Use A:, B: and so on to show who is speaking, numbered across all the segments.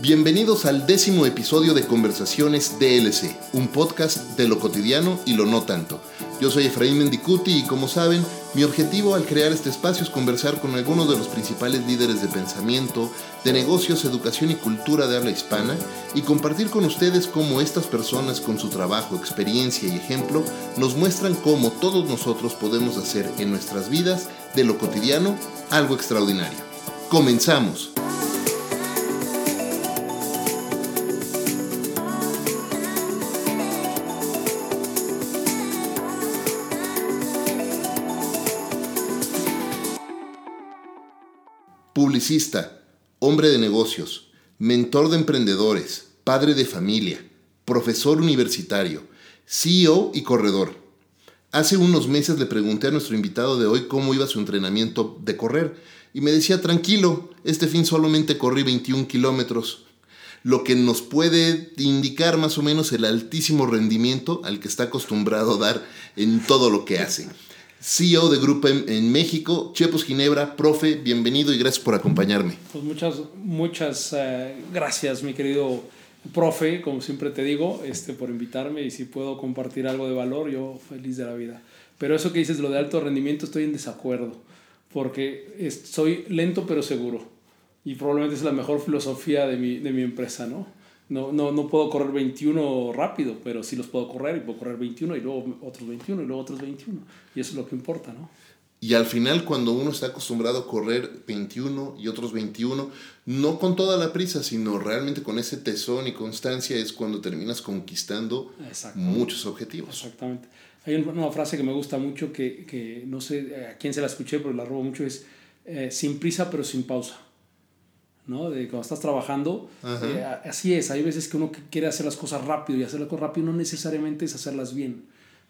A: Bienvenidos al décimo episodio de Conversaciones DLC, un podcast de lo cotidiano y lo no tanto. Yo soy Efraín Mendicuti y como saben, mi objetivo al crear este espacio es conversar con algunos de los principales líderes de pensamiento, de negocios, educación y cultura de habla hispana y compartir con ustedes cómo estas personas con su trabajo, experiencia y ejemplo nos muestran cómo todos nosotros podemos hacer en nuestras vidas de lo cotidiano algo extraordinario. Comenzamos. Publicista, hombre de negocios, mentor de emprendedores, padre de familia, profesor universitario, CEO y corredor. Hace unos meses le pregunté a nuestro invitado de hoy cómo iba su entrenamiento de correr y me decía, tranquilo, este fin solamente corrí 21 kilómetros, lo que nos puede indicar más o menos el altísimo rendimiento al que está acostumbrado a dar en todo lo que hace. CEO de Grupo en, México, Chepos Ginebra, profe, bienvenido y gracias por acompañarme.
B: Pues muchas, muchas eh, gracias, mi querido profe, como siempre te digo, este, por invitarme y si puedo compartir algo de valor, yo feliz de la vida. Pero eso que dices, lo de alto rendimiento, estoy en desacuerdo, porque soy lento pero seguro y probablemente es la mejor filosofía de mi, de mi empresa, ¿no? No, no, no puedo correr 21 rápido, pero sí los puedo correr y puedo correr 21 y luego otros 21 y luego otros 21. Y eso es lo que importa, ¿no?
A: Y al final, cuando uno está acostumbrado a correr 21 y otros 21, no con toda la prisa, sino realmente con ese tesón y constancia, es cuando terminas conquistando muchos objetivos.
B: Exactamente. Hay una frase que me gusta mucho, que, que no sé a quién se la escuché, pero la robo mucho, es eh, sin prisa pero sin pausa. ¿No? De cuando estás trabajando, eh, así es, hay veces que uno quiere hacer las cosas rápido y hacer las cosas rápido no necesariamente es hacerlas bien,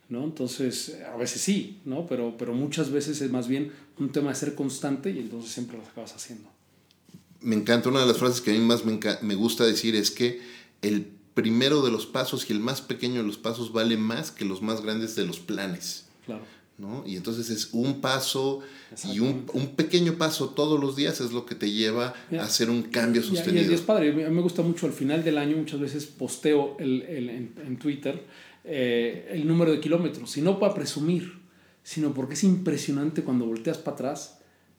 B: ¿no? Entonces, a veces sí, ¿no? Pero, pero muchas veces es más bien un tema de ser constante y entonces siempre lo acabas haciendo.
A: Me encanta, una de las frases que a mí más me, me gusta decir es que el primero de los pasos y el más pequeño de los pasos vale más que los más grandes de los planes.
B: Claro.
A: ¿No? Y entonces es un paso y un, un, pequeño paso todos los días es lo que te lleva a hacer un cambio sostenido.
B: Y, es padre, a mí me gusta mucho al final del año, muchas veces posteo el, el, en, en, Twitter eh, el número de kilómetros, y no para presumir, sino porque es impresionante cuando volteas para atrás,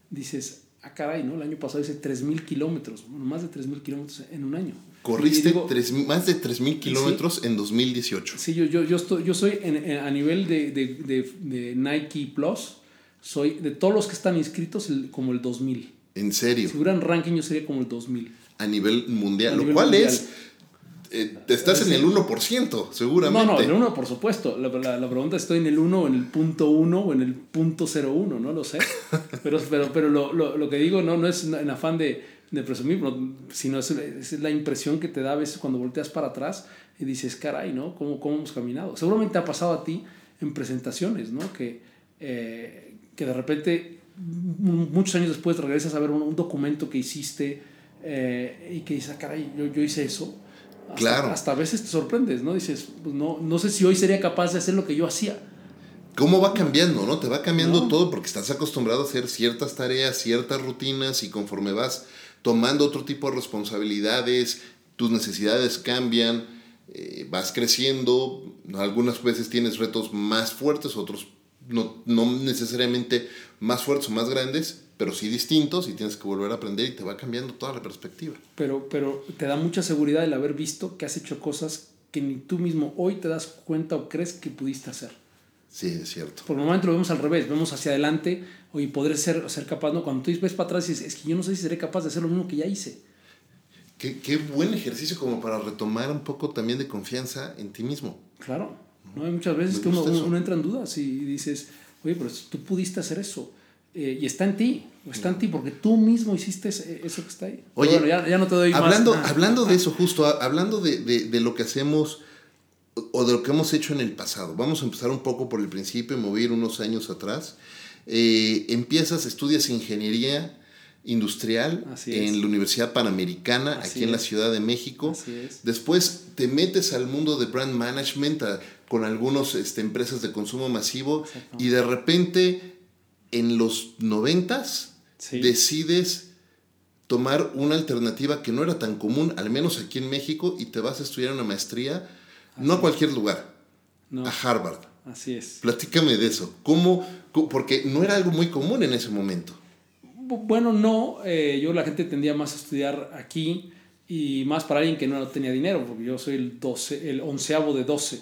B: dices, ah caray, ¿no? El año pasado hice 3.000 kilómetros, bueno, más de 3.000 kilómetros en un año.
A: Corriste más de 3.000 kilómetros en 2018.
B: Sí, yo, yo, yo, estoy, yo soy en, a nivel de, de, de, de, Nike Plus, soy de todos los que están inscritos como el 2000.
A: ¿En serio?
B: Si hubieran ranking yo sería como el 2000.
A: A nivel mundial, lo cual es... Eh, estás en el 1%, seguramente.
B: No, no, en el 1, por supuesto. La, la, la, pregunta es, ¿estoy en el 1 o en el punto 1 o en el punto 01? No lo sé. pero pero, pero lo, lo, lo que digo no, no es en afán de de presumir, sino es, es, la impresión que te da a veces cuando volteas para atrás y dices, caray, ¿no? ¿Cómo, cómo hemos caminado? Seguramente ha pasado a ti en presentaciones, ¿no? Que, eh, que de repente, muchos años después, regresas a ver un, documento que hiciste eh, y que dices, ah, caray, yo, yo hice eso. Hasta,
A: claro.
B: Hasta a veces te sorprendes, ¿no? Dices, pues no, no sé si hoy sería capaz de hacer lo que yo hacía.
A: ¿Cómo va cambiando, no? Te va cambiando todo porque estás acostumbrado a hacer ciertas tareas, ciertas rutinas y conforme vas tomando otro tipo de responsabilidades, tus necesidades cambian, eh, vas creciendo, algunas veces tienes retos más fuertes, otros no, no necesariamente más fuertes o más grandes, pero sí distintos y tienes que volver a aprender y te va cambiando toda la perspectiva.
B: Pero, pero te da mucha seguridad el haber visto que has hecho cosas que ni tú mismo hoy te das cuenta o crees que pudiste hacer.
A: Sí, es cierto.
B: Por el momento lo vemos al revés, vemos hacia adelante, y podré ser, ser capaz, ¿no? Cuando tú ves para atrás y dices, es que yo no sé si seré capaz de hacer lo mismo que ya hice.
A: Qué, qué buen ejercicio como para retomar un poco también de confianza en ti mismo.
B: Claro, ¿no? Hay muchas veces que uno, uno, entra en dudas y dices, oye, pero tú pudiste hacer eso. Eh, y está en ti, está en ti, porque tú mismo hiciste eso que está ahí.
A: Oye, bueno, ya, ya, no te doy hablando, más. Hablando de eso, justo, hablando de, de, de lo que hacemos o de lo que hemos hecho en el pasado. Vamos a empezar un poco por el principio mover unos años atrás. Eh, empiezas, estudias ingeniería industrial en la Universidad Panamericana, aquí en la Ciudad de México. Después te metes al mundo de brand management con algunas este, empresas de consumo masivo y de repente en los noventas decides tomar una alternativa que no era tan común, al menos aquí en México, y te vas a estudiar una maestría, no a cualquier lugar, a Harvard.
B: Así es.
A: Platícame de eso. ¿Cómo? Porque no era algo muy común en ese momento.
B: Bueno, no. Eh, yo la gente tendía más a estudiar aquí y más para alguien que no tenía dinero, porque yo soy el, 12, el onceavo de 12.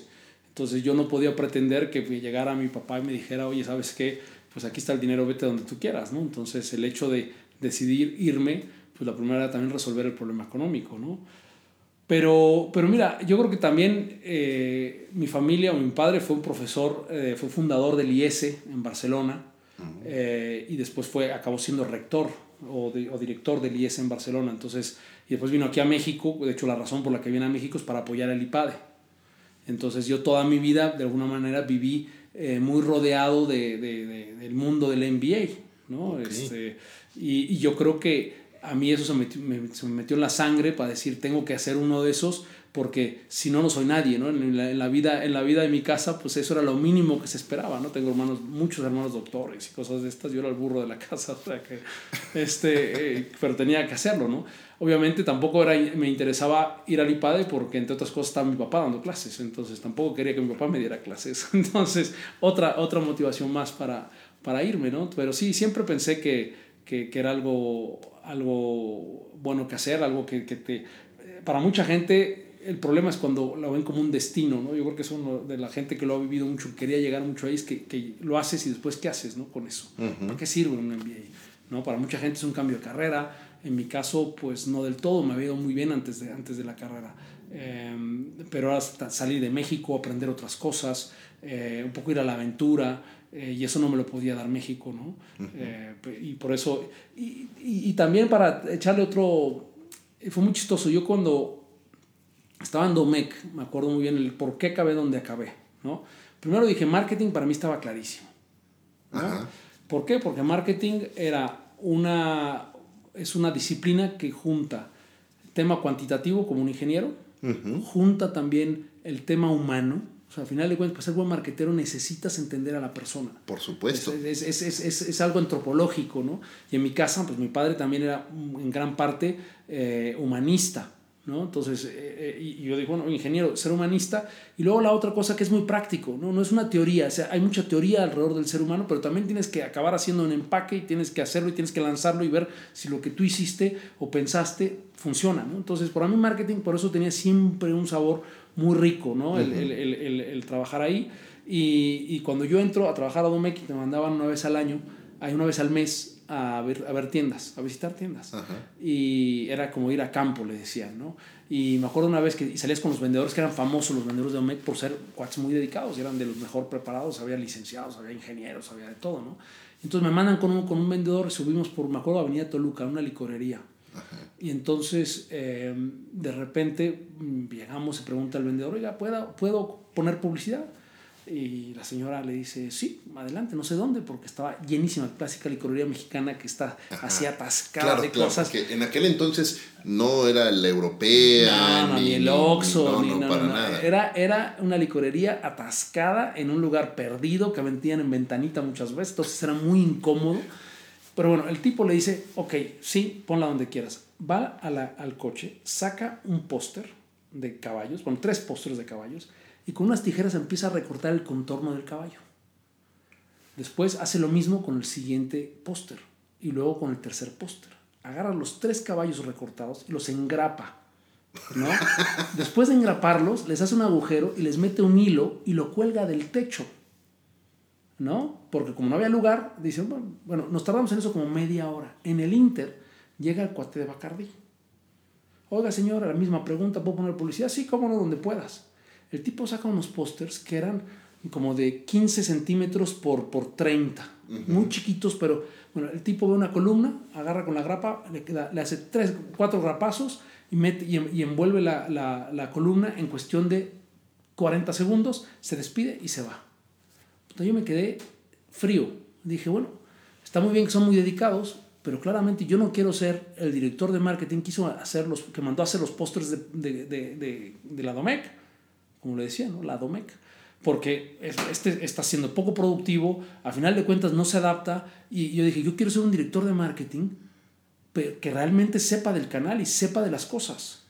B: Entonces yo no podía pretender que llegara mi papá y me dijera, oye, ¿sabes qué? Pues aquí está el dinero, vete donde tú quieras, ¿no? Entonces el hecho de decidir irme, pues la primera era también resolver el problema económico, ¿no? Pero, pero mira, yo creo que también eh, mi familia o mi padre fue un profesor, eh, fue fundador del IESE en Barcelona eh, y después fue, acabó siendo rector o, o, director del IESE en Barcelona. Entonces, y después vino aquí a México. De hecho, la razón por la que viene a México es para apoyar el IPADE. Entonces, yo toda mi vida, de alguna manera, viví muy rodeado de, de, del mundo del MBA. ¿no? Este, y, y yo creo que a mí eso se me, se me, metió en la sangre para decir, tengo que hacer uno de esos porque si no, no soy nadie, ¿no? En la, en la, vida, en la vida de mi casa, pues eso era lo mínimo que se esperaba, ¿no? Tengo hermanos, muchos hermanos doctores y cosas de estas, yo era el burro de la casa, o sea que, este, eh, pero tenía que hacerlo, ¿no? Obviamente tampoco era, me interesaba ir al IPADE porque entre otras cosas estaba mi papá dando clases, entonces tampoco quería que mi papá me diera clases, entonces otra, otra motivación más para, para irme, ¿no? Pero sí, siempre pensé que, que, que era algo algo bueno que hacer, algo que, que te... Para mucha gente el problema es cuando lo ven como un destino, ¿no? Yo creo que es uno de la gente que lo ha vivido mucho, quería llegar mucho ahí, es que, que lo haces y después ¿qué haces, ¿no? Con eso. ¿Para qué sirve un MBA? ¿No? Para mucha gente es un cambio de carrera, en mi caso, pues no del todo, me había ido muy bien antes de, antes de la carrera. Eh, pero hasta salir de México, aprender otras cosas, eh, un poco ir a la aventura, eh, y eso no me lo podía dar México, ¿no? Eh, y por eso, y, y, también para echarle otro, fue muy chistoso, yo cuando estaba en Domec, me acuerdo muy bien el por qué acabé donde acabé, ¿no? Primero dije, marketing para mí estaba clarísimo. ¿Por qué? Porque marketing era una, es una disciplina que junta tema cuantitativo como un ingeniero, junta también el tema humano, o sea, al final de cuentas, para ser buen marquetero necesitas entender a la persona.
A: Por supuesto.
B: Es, es, es, es, algo antropológico, ¿no? Y en mi casa, pues mi padre también era en gran parte eh, humanista, ¿no? Entonces, eh, eh, y yo digo, bueno, ingeniero, ser humanista. Y luego la otra cosa que es muy práctico, ¿no? No es una teoría, o sea, hay mucha teoría alrededor del ser humano, pero también tienes que acabar haciendo un empaque y tienes que hacerlo y tienes que lanzarlo y ver si lo que tú hiciste o pensaste funciona, ¿no? Entonces, para mí marketing, por eso tenía siempre un sabor muy rico, ¿no? el, el, el, el, trabajar ahí. Y, y, cuando yo entro a trabajar a Domec, me mandaban una vez al año, hay una vez al mes a ver, a ver tiendas, a visitar tiendas. Y era como ir a campo, le decían, ¿no? Y me acuerdo una vez que salías con los vendedores que eran famosos, los vendedores de Domec, por ser cuates muy dedicados, y eran de los mejor preparados, había licenciados, había ingenieros, había de todo, ¿no? Entonces me mandan con un, con un vendedor, subimos por, me acuerdo, Avenida Toluca, una licorería. Y entonces, eh, de repente, mm, llegamos y pregunta al vendedor, oiga, ¿puedo, ¿puedo poner publicidad? Y la señora le dice, sí, adelante, no sé dónde, porque estaba llenísima, clásica licorería mexicana que está así atascada de cosas.
A: Porque en aquel entonces no era la europea,
B: ni, el Oxxo, ni, no, para nada. Era, era una licorería atascada en un lugar perdido que vendían en ventanita muchas veces, entonces era muy incómodo. Pero bueno, el tipo le dice, ok, sí, ponla donde quieras. Va a la, al coche, saca un póster de caballos, bueno, tres pósteres de caballos, y con unas tijeras empieza a recortar el contorno del caballo. Después hace lo mismo con el siguiente póster y luego con el tercer póster. Agarra los tres caballos recortados y los engrapa. ¿no? Después de engraparlos, les hace un agujero y les mete un hilo y lo cuelga del techo. ¿no? Porque como no había lugar, dicen, bueno, nos tardamos en eso como media hora. En el Inter llega el cuate de Bacardi. Oiga, señora, la misma pregunta, ¿puedo poner publicidad? Sí, cómo no, donde puedas. El tipo saca unos pósters que eran como de 15 centímetros por, por 30, muy chiquitos, pero bueno, el tipo ve una columna, agarra con la grapa, le, le hace tres, cuatro grapazos y, mete, y, envuelve la, la, la columna en cuestión de 40 segundos, se despide y se va. Entonces yo me quedé frío. Dije, bueno, está muy bien que son muy dedicados, pero claramente yo no quiero ser el director de marketing que, hizo hacer los, que mandó a hacer los pósters de, de, de, de, la DOMEC, como le decía, ¿no? la DOMEC, porque este está siendo poco productivo, a final de cuentas no se adapta, y yo dije, yo quiero ser un director de marketing, que realmente sepa del canal y sepa de las cosas.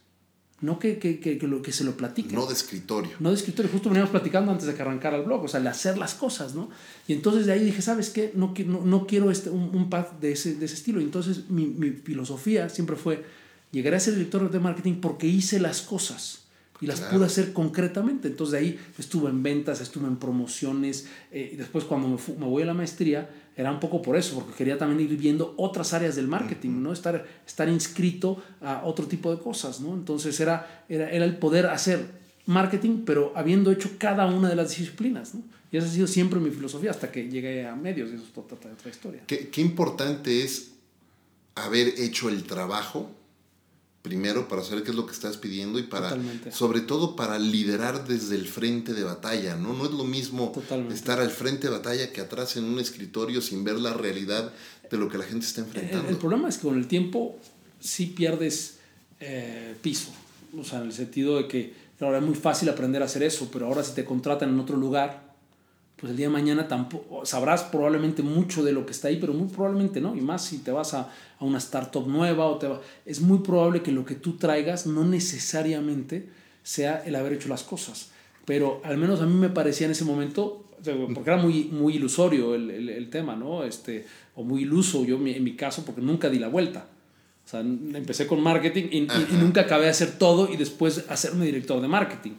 B: No que, que, que, lo, que se lo platique.
A: No de escritorio.
B: No de escritorio. Justo veníamos platicando antes de que arrancara el blog, o sea, el hacer las cosas, ¿no? Y entonces de ahí dije, ¿sabes qué? No, no, no quiero este, un, un path de ese, de ese estilo. Y entonces mi, mi filosofía siempre fue, llegaré a ser director de marketing porque hice las cosas y las pude hacer concretamente. Entonces de ahí estuve en ventas, estuve en promociones. Eh, y después cuando me, me, voy a la maestría, era un poco por eso, porque quería también ir viendo otras áreas del marketing, ¿no? Estar, estar inscrito a otro tipo de cosas, ¿no? Entonces era, era, era el poder hacer marketing, pero habiendo hecho cada una de las disciplinas, ¿no? Y esa ha sido siempre mi filosofía hasta que llegué a medios, y eso es otra, otra historia.
A: ¿Qué, qué importante es haber hecho el trabajo primero para saber qué es lo que estás pidiendo y para
B: Totalmente.
A: sobre todo para liderar desde el frente de batalla, ¿no? No es lo mismo
B: Totalmente.
A: estar al frente de batalla que atrás en un escritorio sin ver la realidad de lo que la gente está enfrentando.
B: el problema es que con el tiempo sí pierdes eh, piso, o sea, en el sentido de que claro, es muy fácil aprender a hacer eso, pero ahora si te contratan en otro lugar, pues el día de mañana tampoco sabrás probablemente mucho de lo que está ahí, pero muy probablemente no, y más si te vas a, a una startup nueva o te va, es muy probable que lo que tú traigas no necesariamente sea el haber hecho las cosas, pero al menos a mí me parecía en ese momento, porque era muy, muy ilusorio el, el, el tema, ¿no? Este, o muy iluso yo en mi caso, porque nunca di la vuelta. O sea, empecé con marketing y, y, y nunca acabé de hacer todo y después hacerme director de marketing.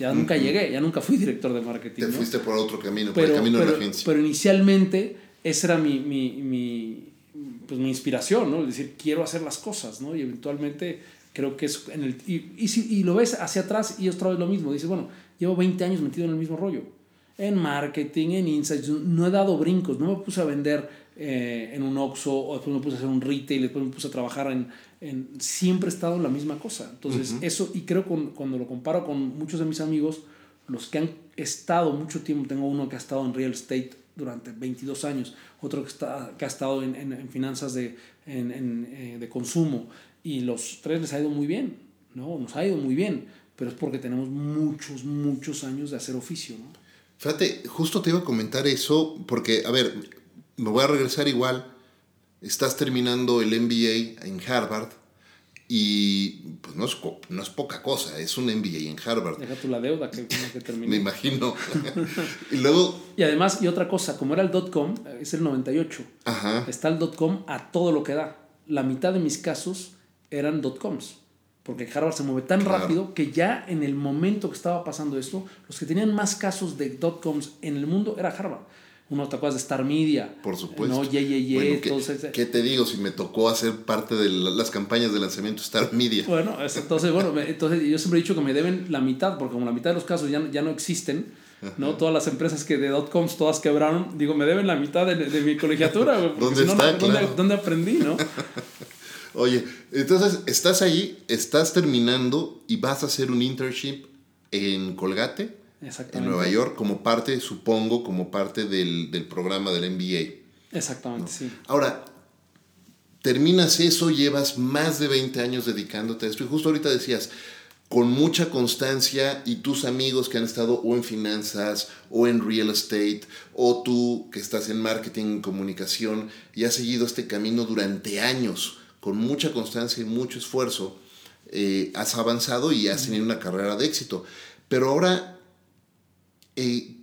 B: Ya nunca uh -huh. llegué, ya nunca fui director de marketing.
A: Te
B: ¿no?
A: fuiste por otro camino,
B: pero,
A: por el camino
B: pero,
A: de la agencia.
B: Pero inicialmente esa era mi, mi, mi, pues mi inspiración, ¿no? Es decir, quiero hacer las cosas, ¿no? Y eventualmente creo que es en el... Y, y, si, y lo ves hacia atrás y otra vez lo mismo. Dices, bueno, llevo 20 años metido en el mismo rollo. En marketing, en insights, no he dado brincos, no me puse a vender eh, en un Oxxo, o después me puse a hacer un retail, después me puse a trabajar en, en siempre he estado en la misma cosa. Entonces, uh -huh. eso, y creo que cuando lo comparo con muchos de mis amigos, los que han estado mucho tiempo, tengo uno que ha estado en real estate durante 22 años, otro que, está, que ha estado en, en, en finanzas de, en, en, eh, de consumo, y los tres les ha ido muy bien, ¿no? Nos ha ido muy bien, pero es porque tenemos muchos, muchos años de hacer oficio, ¿no?
A: Fíjate, justo te iba a comentar eso, porque, a ver, me voy a regresar igual. Estás terminando el MBA en Harvard y pues no es, no es poca cosa, es un MBA en Harvard.
B: Deja tú la deuda que, que terminé.
A: me imagino. y luego...
B: Y además, y otra cosa, como era el dot-com, es el 98,
A: Ajá.
B: está el dot-com a todo lo que da. La mitad de mis casos eran dot-coms. Porque Harvard se mueve tan
A: Claro.
B: rápido que ya en el momento que estaba pasando esto, los que tenían más casos de dot-coms en el mundo era Harvard. Uno te acuerdas de Star Media.
A: Por supuesto.
B: No, ye, ye, ye,
A: Bueno, ¿qué,
B: entonces,
A: ¿qué te digo? Si me tocó hacer parte de la- las campañas de lanzamiento Star Media.
B: Bueno, es- entonces, bueno, entonces yo siempre he dicho que me deben la mitad, porque como la mitad de los casos ya, ya no existen, ¿no? Todas las empresas que de dot-coms todas quebraron, digo, me deben la mitad de, de mi colegiatura, güey, porque
A: ¿Dónde
B: si
A: está?
B: no, ¿dónde,
A: Claro.
B: dónde aprendí, no?
A: Oye, entonces estás ahí, estás terminando y vas a hacer un internship en Colgate, en. Nueva York, como parte, supongo, como parte del, del programa del MBA.
B: Exactamente, sí.
A: Ahora, terminas eso, llevas más de 20 años dedicándote a esto y justo ahorita decías, con mucha constancia y tus amigos que han estado o en finanzas o en real estate o tú que estás en marketing y comunicación y has seguido este camino durante años con mucha constancia y mucho esfuerzo, eh, has avanzado y has tenido una carrera de éxito. Pero ahora eh,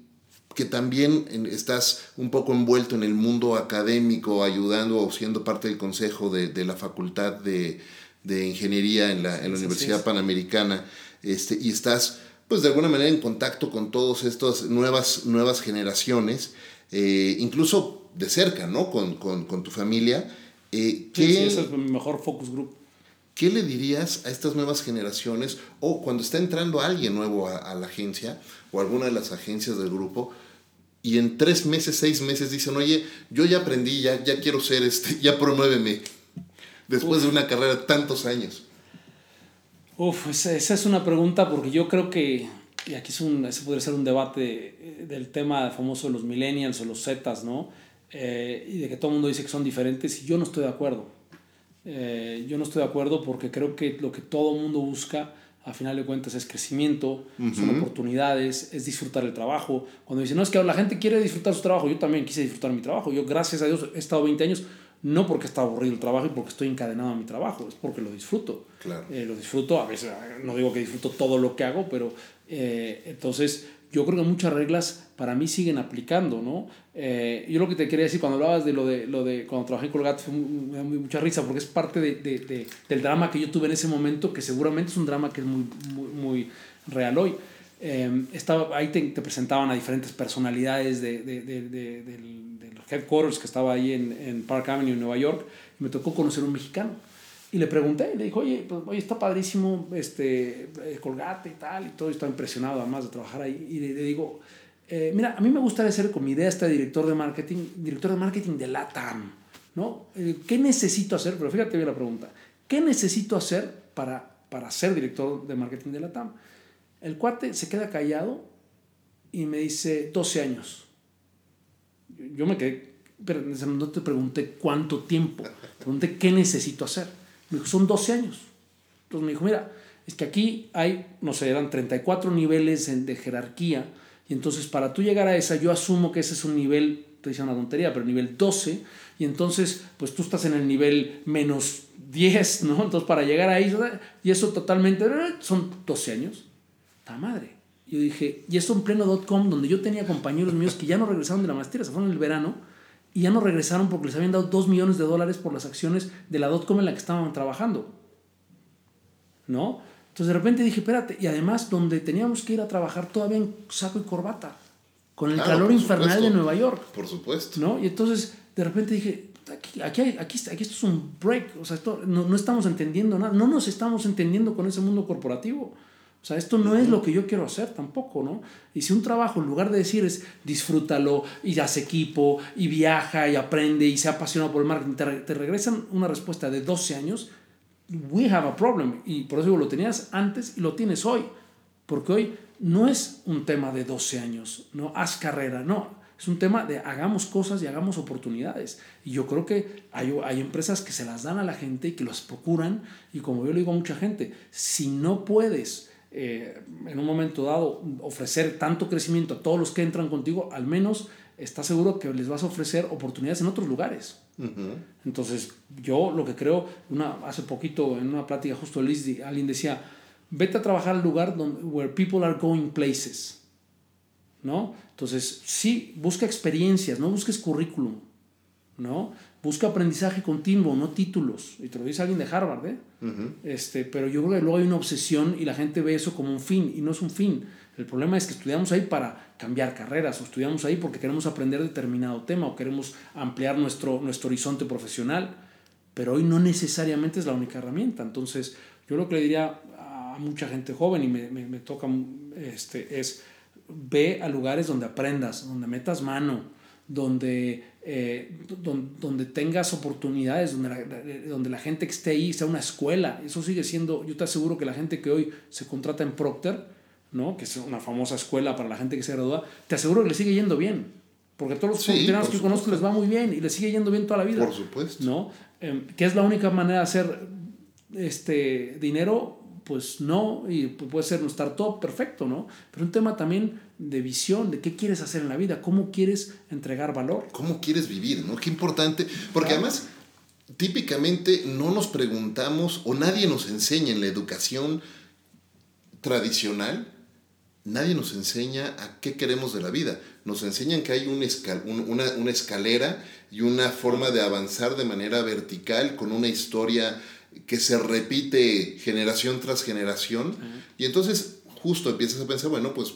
A: que también estás un poco envuelto en el mundo académico, ayudando o siendo parte del consejo de, de la Facultad de, de Ingeniería en la, en la Universidad. Panamericana, este, y estás, pues de alguna manera, en contacto con todas estas nuevas, nuevas generaciones, eh, incluso de cerca, ¿no? Con, con, con tu familia. Eh,
B: Sí,
A: ¿qué,
B: sí, ese es mi mejor focus group.
A: ¿Qué le dirías a estas nuevas generaciones o cuando está entrando alguien nuevo a, a la agencia o alguna de las agencias del grupo y en tres meses, seis meses dicen, oye, yo ya aprendí, ya, ya quiero ser este, ya promuéveme después de una carrera de tantos años?
B: Uf, esa, esa es una pregunta porque yo creo que, y aquí es un, ese podría ser un debate eh, del tema famoso de los millennials o los zetas, ¿no? Eh, y de que todo el mundo dice que son diferentes y yo no estoy de acuerdo. Eh, yo no estoy de acuerdo porque creo que lo que todo mundo busca a final de cuentas es crecimiento, son oportunidades, es disfrutar el trabajo. Cuando dicen, no, es que la gente quiere disfrutar su trabajo, yo también quise disfrutar mi trabajo. Yo, gracias a Dios, he estado 20 años no porque está aburrido el trabajo y porque estoy encadenado a mi trabajo, es porque lo disfruto.
A: Claro.
B: Eh, lo disfruto, a veces no digo que disfruto todo lo que hago, pero eh, entonces yo creo que muchas reglas para mí siguen aplicando, ¿no? Eh, yo lo que te quería decir cuando hablabas de lo de, lo de cuando trabajé en Colgate fue me da mucha risa porque es parte de, de, del drama que yo tuve en ese momento, que seguramente es un drama que es muy, muy, muy real hoy. estaba, ahí te, te, presentaban a diferentes personalidades de, de, de, de, los headquarters que estaba ahí en, en Park Avenue, en Nueva York, y me tocó conocer a un mexicano y le pregunté, le dijo, oye, pues, oye, está padrísimo, este, eh, colgate y tal, y todo, está impresionado además de trabajar ahí. Y le, digo, eh, mira, a mí me gustaría ser con mi idea este director de marketing, director de marketing de LATAM, ¿no? Eh, ¿Qué necesito hacer? Pero fíjate bien la pregunta, ¿qué necesito hacer para, para ser director de marketing de LATAM? El cuate se queda callado y me dice, 12 años. Yo me quedé, pero no te pregunté cuánto tiempo, te pregunté qué necesito hacer. Me dijo, son 12 años. Entonces me dijo, mira, es que aquí hay, no sé, eran 34 niveles de jerarquía. Y entonces para tú llegar a esa, yo asumo que ese es un nivel, te dice una tontería, pero nivel 12. Y entonces, pues tú estás en el nivel menos 10, ¿no? Entonces para llegar ahí, y eso totalmente, son 12 años. ¡Ta madre! Yo dije, y eso en pleno dot com, donde yo tenía compañeros míos que ya no regresaron de la maestría, se fueron en el verano y ya no regresaron porque les habían dado 2 millones de dólares por las acciones de la dotcom en la que estaban trabajando. ¿No? Entonces de repente dije, espérate, y además donde teníamos que ir a trabajar todavía en saco y corbata, con el calor infernal de Nueva York.
A: Por supuesto.
B: ¿No? Y entonces de repente dije, aquí, aquí, aquí, aquí esto es un break, o sea, esto, no, no estamos entendiendo nada, no nos estamos entendiendo con ese mundo corporativo. O sea, esto no es lo que yo quiero hacer tampoco, ¿no? Y si un trabajo, en lugar de decir es disfrútalo y haz equipo y viaja y aprende y se apasiona por el marketing, te, regresan una respuesta de 12 años, we have a problem. Y por eso digo, lo tenías antes y lo tienes hoy. Porque hoy no es un tema de 12 años, no haz carrera, no. Es un tema de hagamos cosas y hagamos oportunidades. Y yo creo que hay, hay empresas que se las dan a la gente y que las procuran. Y como yo le digo a mucha gente, si no puedes eh, en un momento dado ofrecer tanto crecimiento a todos los que entran contigo, al menos estás seguro que les vas a ofrecer oportunidades en otros lugares. Entonces, yo lo que creo, una, hace poquito en una plática justo Liz, alguien decía, vete a trabajar al lugar donde where people are going places. ¿No? Entonces, sí, busca experiencias, no busques currículum. ¿No? Busca aprendizaje continuo, no títulos. Y te lo dice alguien de Harvard, ¿eh? este, pero yo creo que luego hay una obsesión y la gente ve eso como un fin y no es un fin. El problema es que estudiamos ahí para cambiar carreras o estudiamos ahí porque queremos aprender determinado tema o queremos ampliar nuestro, nuestro horizonte profesional, pero hoy no necesariamente es la única herramienta. Entonces, yo lo que le diría a mucha gente joven y me, me, me toca este, es ve a lugares donde aprendas, donde metas mano, donde, eh, donde, tengas oportunidades, donde la, donde la gente que esté ahí sea una escuela. Eso sigue siendo, yo te aseguro que la gente que hoy se contrata en Procter, ¿no? que es una famosa escuela para la gente que se gradúa, te aseguro que le sigue yendo bien. Porque a todos los sí, que conozco les va muy bien y les sigue yendo bien toda la vida.
A: Por supuesto.
B: ¿no? Eh, que es la única manera de hacer este dinero pues no, y puede ser un startup, perfecto, ¿no? Pero un tema también de visión, de qué quieres hacer en la vida, cómo quieres entregar valor.
A: ¿Cómo quieres vivir, no? Qué importante, porque además típicamente no nos preguntamos o nadie nos enseña en la educación tradicional, nadie nos enseña a qué queremos de la vida. Nos enseñan que hay un una, una escalera y una forma de avanzar de manera vertical con una historia que se repite generación tras generación. Y entonces justo empiezas a pensar, bueno, pues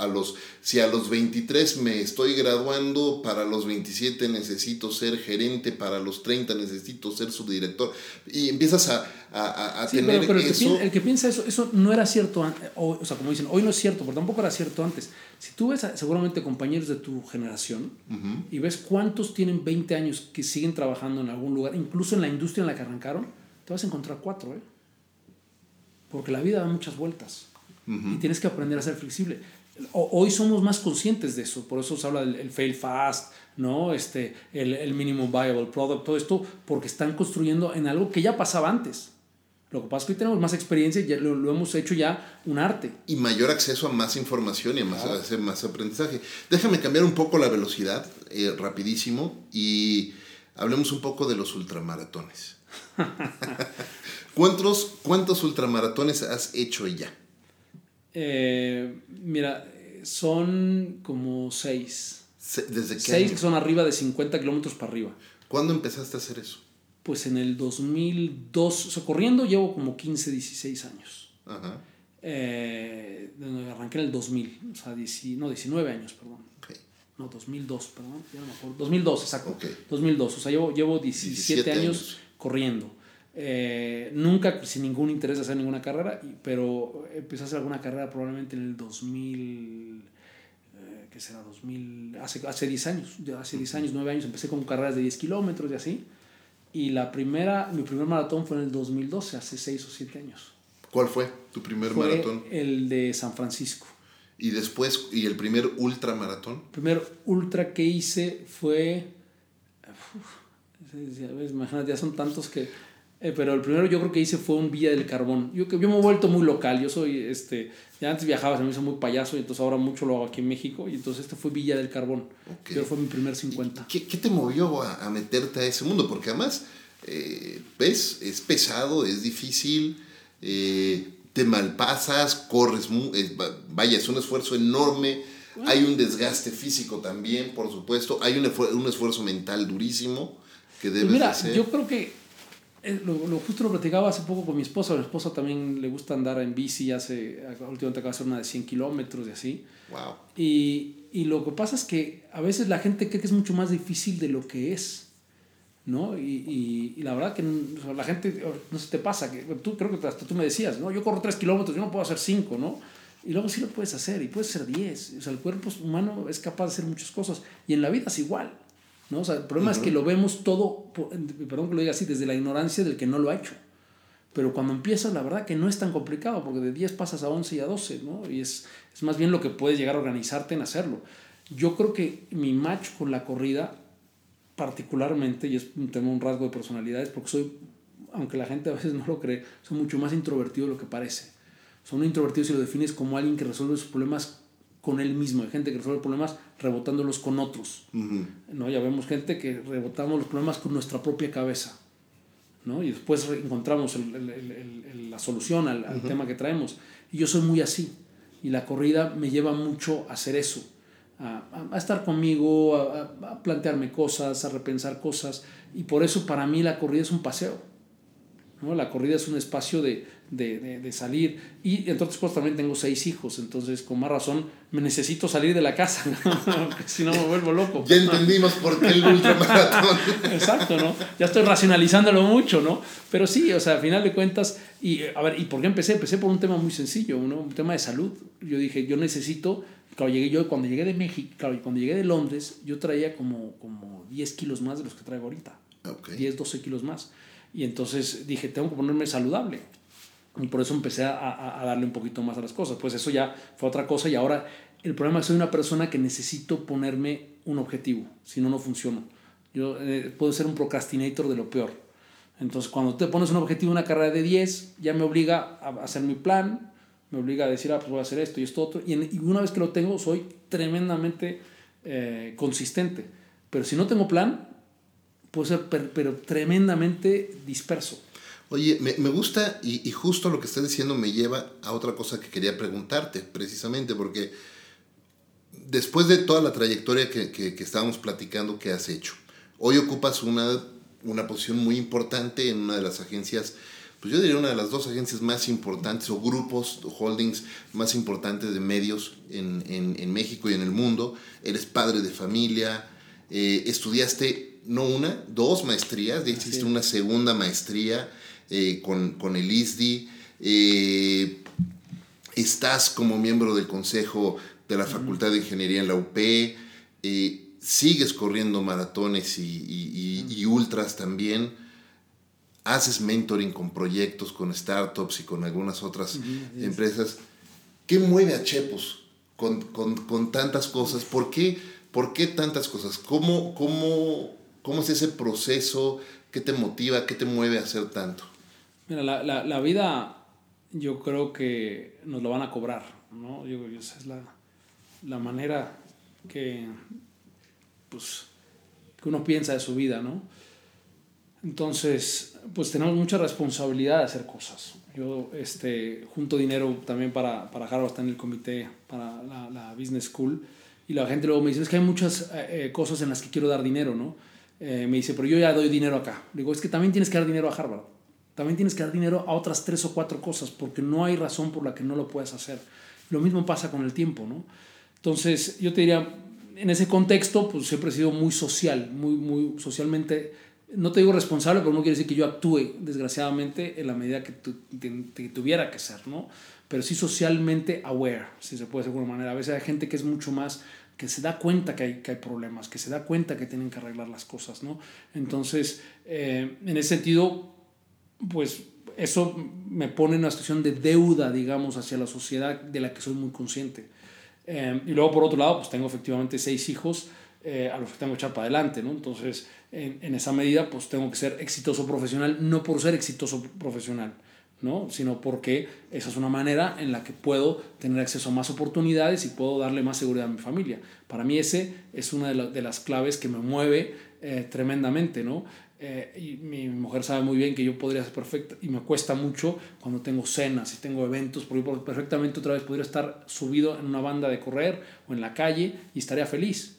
A: a los, si a los 23 me estoy graduando, para los 27 necesito ser gerente, para los 30 necesito ser subdirector. Y empiezas a, a, a tener
B: pero, eso. El que, piensa eso, eso no era cierto. O, o, sea, como dicen, hoy no es cierto, pero tampoco era cierto antes. Si tú ves seguramente compañeros de tu generación y ves cuántos tienen 20 años que siguen trabajando en algún lugar, incluso en la industria en la que arrancaron, te vas a encontrar cuatro, ¿eh? Porque la vida da muchas vueltas y tienes que aprender a ser flexible. hoy somos más conscientes de eso, por eso se habla del fail fast, ¿no? Este, el, el minimum viable product, todo esto, porque están construyendo en algo que ya pasaba antes. Lo que pasa es que hoy tenemos más experiencia y ya lo, hemos hecho ya un arte.
A: Y mayor acceso a más información y a más, más aprendizaje. Déjame cambiar un poco la velocidad, eh, rapidísimo, y hablemos un poco de los ultramaratones. ¿Cuántos, ¿Cuántos ultramaratones has hecho ya?
B: Eh, mira, son como seis.
A: ¿Desde qué
B: Seis que son arriba de 50 kilómetros para arriba.
A: ¿Cuándo empezaste a hacer eso?
B: Pues en el 2002, o sea, corriendo llevo como 15, 16 años. Ajá. Eh, arranqué en el 2000, o sea, no, 19 años, perdón. No, 2002, perdón, ya no me acuerdo. 2002, exacto. 2002, o sea, llevo, llevo 17, años, corriendo. Eh, nunca sin ningún interés de hacer ninguna carrera, pero empecé a hacer alguna carrera probablemente en el 2000, eh, ¿qué será? 2000, hace, hace 10 años, ya hace 10 años, 9 años, empecé con carreras de 10 kilómetros y así. Y la primera, mi primer maratón fue en el 2012, hace 6 o 7 años.
A: ¿Cuál fue tu primer
B: fue
A: maratón?
B: El de San Francisco.
A: ¿Y después, y el primer ultramaratón?
B: El primer ultra que hice fue... imagínate, ya son tantos que eh, pero el primero yo creo que hice fue un Villa del Carbón. Yo, yo me he vuelto muy local. Yo soy, este, ya antes viajaba, se me hizo muy payaso y entonces ahora mucho lo hago aquí en México. Y entonces este fue Villa del Carbón. Okay. fue mi primer 50.
A: ¿Qué, qué te movió a, a, meterte a ese mundo? Porque además, eh, ves, es pesado, es difícil, eh, te malpasas, corres, vaya, es un esfuerzo enorme. Hay un desgaste físico también, por supuesto. Hay un, un esfuerzo mental durísimo que debes
B: mira,
A: hacer.
B: Yo creo que eh, lo, lo, justo lo platicaba hace poco con mi esposa. A mi esposa también le gusta andar en bici. Hace, últimamente acaba de hacer una de 100 kilómetros y así.
A: Wow.
B: Y, y, lo que pasa es que a veces la gente cree que es mucho más difícil de lo que es. ¿no? Y, y, la verdad que la gente, no se te pasa, que tú creo que hasta tú me decías, ¿no? Yo corro 3 kilómetros, yo no puedo hacer 5, ¿no? Y luego sí lo puedes hacer, y puedes hacer 10. O sea, el cuerpo humano es capaz de hacer muchas cosas. Y en la vida es igual. ¿No? O sea, el problema es que lo vemos todo, perdón que lo diga así, desde la ignorancia del que no lo ha hecho. Pero cuando empiezas, la verdad que no es tan complicado, porque de 10 pasas a 11 y a 12, ¿no? Y es, es más bien lo que puedes llegar a organizarte en hacerlo. Yo creo que mi match con la corrida, particularmente, y es un tema, un rasgo de personalidad, es porque soy, aunque la gente a veces no lo cree, soy mucho más introvertido de lo que parece. Son un introvertido si lo defines como alguien que resuelve sus problemas con él mismo. Hay gente que resuelve problemas rebotándolos con otros. ¿no? Ya vemos gente que rebotamos los problemas con nuestra propia cabeza. ¿no? Y después encontramos el, el, el, la solución al, al tema que traemos. Y yo soy muy así. Y la corrida me lleva mucho a hacer eso. A, a, a estar conmigo, a, a, plantearme cosas, a repensar cosas. Y por eso para mí la corrida es un paseo. ¿No? La corrida es un espacio de, de, de, de, salir. Y entonces pues también tengo seis hijos, entonces con más razón me necesito salir de la casa, si no me vuelvo loco.
A: Ya entendimos por qué el ultramaratón.
B: Exacto, ¿no? Ya estoy racionalizándolo mucho, ¿no? Pero sí, o sea, al final de cuentas, y a ver, ¿y por qué empecé? Empecé por un tema muy sencillo, ¿no? Un tema de salud. Yo dije, yo necesito, claro, llegué yo, cuando llegué de México, claro, cuando llegué de Londres, yo traía como, como 10 kilos más de los que traigo ahorita.
A: Okay.
B: 10, 12 kilos más. Y entonces dije, tengo que ponerme saludable. Y por eso empecé a, a, darle un poquito más a las cosas. Pues eso ya fue otra cosa y ahora el problema es que soy una persona que necesito ponerme un objetivo, si no, no funciono. Yo eh, puedo ser un procrastinator de lo peor. Entonces, cuando te pones un objetivo, una carrera de 10, ya me obliga a hacer mi plan, me obliga a decir, ah, pues voy a hacer esto y esto otro. Y, en, y una vez que lo tengo, soy tremendamente eh, consistente. Pero si no tengo plan, puedo ser per, pero tremendamente disperso.
A: Oye, me, me gusta y, y, justo lo que estás diciendo me lleva a otra cosa que quería preguntarte, precisamente, porque después de toda la trayectoria que, que, que estábamos platicando que has hecho, hoy ocupas una, una posición muy importante en una de las agencias, pues yo diría una de las dos agencias más importantes o grupos, holdings más importantes de medios en, en, en México y en el mundo. Eres padre de familia, eh, estudiaste no una, dos maestrías, ya hiciste una segunda maestría eh, con, con, el ISDI, eh, estás como miembro del consejo de la Facultad de Ingeniería en la UP, sigues corriendo maratones y, y, y, y, ultras también, haces mentoring con proyectos, con startups y con algunas otras uh -huh, empresas. ¿Qué mueve a Chepos con, con, con tantas cosas? ¿Por qué, ¿Por qué tantas cosas? ¿Cómo, cómo, ¿Cómo es ese proceso? ¿Qué te motiva? ¿Qué te mueve a hacer tanto?
B: Mira, la, la, la, vida yo creo que nos lo van a cobrar, ¿no? Yo, esa es la, la manera que, pues, que uno piensa de su vida, ¿no? Entonces, pues tenemos mucha responsabilidad de hacer cosas. Yo este, junto dinero también para, para Harvard, está en el comité para la, la, Business School, y la gente luego me dice, es que hay muchas eh, eh, cosas en las que quiero dar dinero, ¿no? Eh, me dice, pero yo ya doy dinero acá. Digo, es que también tienes que dar dinero a Harvard. También tienes que dar dinero a otras tres o cuatro cosas, porque no hay razón por la que no lo puedas hacer. Lo mismo pasa con el tiempo, ¿no? Entonces, yo te diría, en ese contexto, pues siempre he sido muy social, muy, muy socialmente no te digo responsable, pero no quiere decir que yo actúe, desgraciadamente, en la medida que, tuviera que ser, ¿no? Pero sí socialmente aware, si se puede de alguna manera. A veces hay gente que es mucho más, que se da cuenta que hay, que hay problemas, que se da cuenta que tienen que arreglar las cosas, ¿no? Entonces, eh, en ese sentido, pues eso me pone en una situación de deuda, digamos, hacia la sociedad de la que soy muy consciente. Eh, y luego, por otro lado, pues tengo efectivamente seis hijos eh, a los que tengo que echar para adelante, ¿no? Entonces, en, en, esa medida, pues tengo que ser exitoso profesional, no por ser exitoso profesional, ¿no? Sino porque esa es una manera en la que puedo tener acceso a más oportunidades y puedo darle más seguridad a mi familia. Para mí ese es una de, las claves que me mueve eh, tremendamente, ¿no? Eh, y mi mujer sabe muy bien que yo podría ser perfecta y me cuesta mucho cuando tengo cenas y tengo eventos, porque perfectamente otra vez podría estar subido en una banda de correr o en la calle y estaría feliz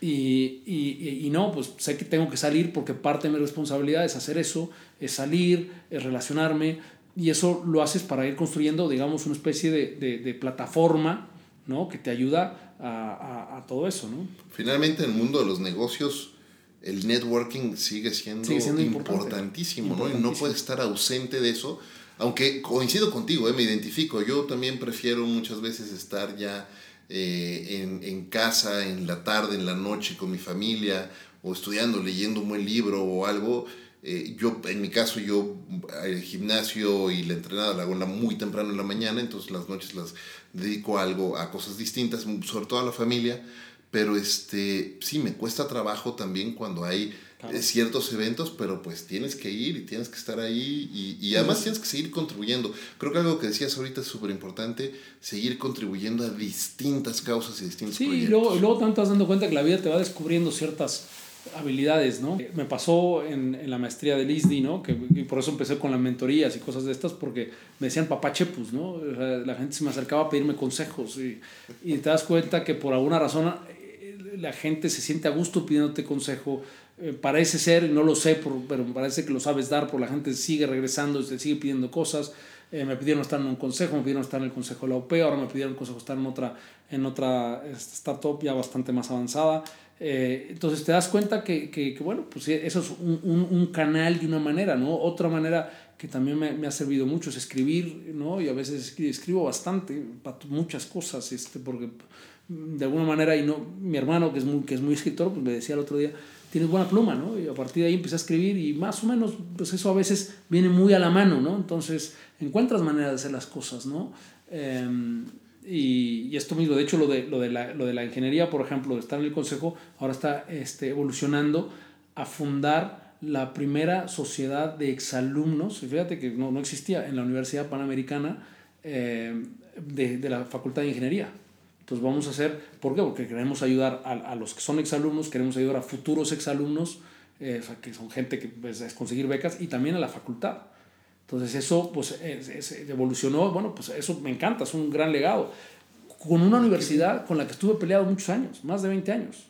B: y, y, y, no, pues sé que tengo que salir porque parte de mi responsabilidad es hacer eso, es salir, es relacionarme, y eso lo haces para ir construyendo, digamos, una especie de, de, de plataforma ¿no? que te ayuda a, a, a, todo eso. ¿no?
A: Finalmente, en el mundo de los negocios, el networking sigue siendo, sigue siendo importantísimo, ¿no? Y no puedes estar ausente de eso. Aunque coincido contigo, ¿eh? me identifico. Yo también prefiero muchas veces estar ya eh, en, en, casa, en la tarde, en la noche con mi familia, o estudiando, leyendo un buen libro o algo. Eh, yo, en mi caso, yo el gimnasio y la entrenada la hago muy temprano en la mañana, entonces las noches las dedico a algo, a cosas distintas, sobre todo a la familia, pero este, sí, me cuesta trabajo también cuando hay eh, ciertos eventos, pero pues tienes que ir y tienes que estar ahí y, y además tienes que seguir contribuyendo. Creo que algo que decías ahorita es súper importante, seguir contribuyendo a distintas causas y distintos
B: sí, proyectos. Sí, y luego, luego te estás dando cuenta que la vida te va descubriendo ciertas habilidades, ¿no? Me pasó en, en la maestría del ISDI, ¿no? Que, y por eso empecé con las mentorías y cosas de estas, porque me decían papá chepus, ¿no? O sea, la gente se me acercaba a pedirme consejos y, y te das cuenta que por alguna razón eh, la gente se siente a gusto pidiéndote consejo, eh, parece ser, no lo sé, por, pero parece que lo sabes dar, por la gente sigue regresando, se sigue pidiendo cosas. Eh, me pidieron estar en un consejo, me pidieron estar en el consejo de la UP, ahora me pidieron consejo estar en otra, en otra este, startup ya bastante más avanzada. Eh, entonces te das cuenta que, que, que, bueno, pues eso es un, un, un, canal de una manera, ¿no? Otra manera que también me, me, ha servido mucho es escribir, ¿no? Y a veces escribo bastante, muchas cosas, este, porque de alguna manera, y no, mi hermano que es muy, que es muy escritor, pues me decía el otro día, tienes buena pluma, ¿no? Y a partir de ahí empecé a escribir y más o menos, pues eso a veces viene muy a la mano, ¿no? Entonces encuentras maneras de hacer las cosas, ¿no? Eh, y, y, esto mismo, de hecho, lo de, lo, de la, lo de la ingeniería, por ejemplo, estar en el consejo, ahora está este, evolucionando a fundar la primera sociedad de exalumnos, fíjate que no, no existía en la Universidad Panamericana eh, de, de la Facultad de Ingeniería. Entonces vamos a hacer, ¿por qué? Porque queremos ayudar a, a los que son exalumnos, queremos ayudar a futuros exalumnos, eh, o sea, que son gente que pues, es conseguir becas, y también a la facultad. Entonces eso pues es, es, evolucionó, bueno, pues eso me encanta, es un gran legado. Con una universidad con la que estuve peleado muchos años, más de 20 años.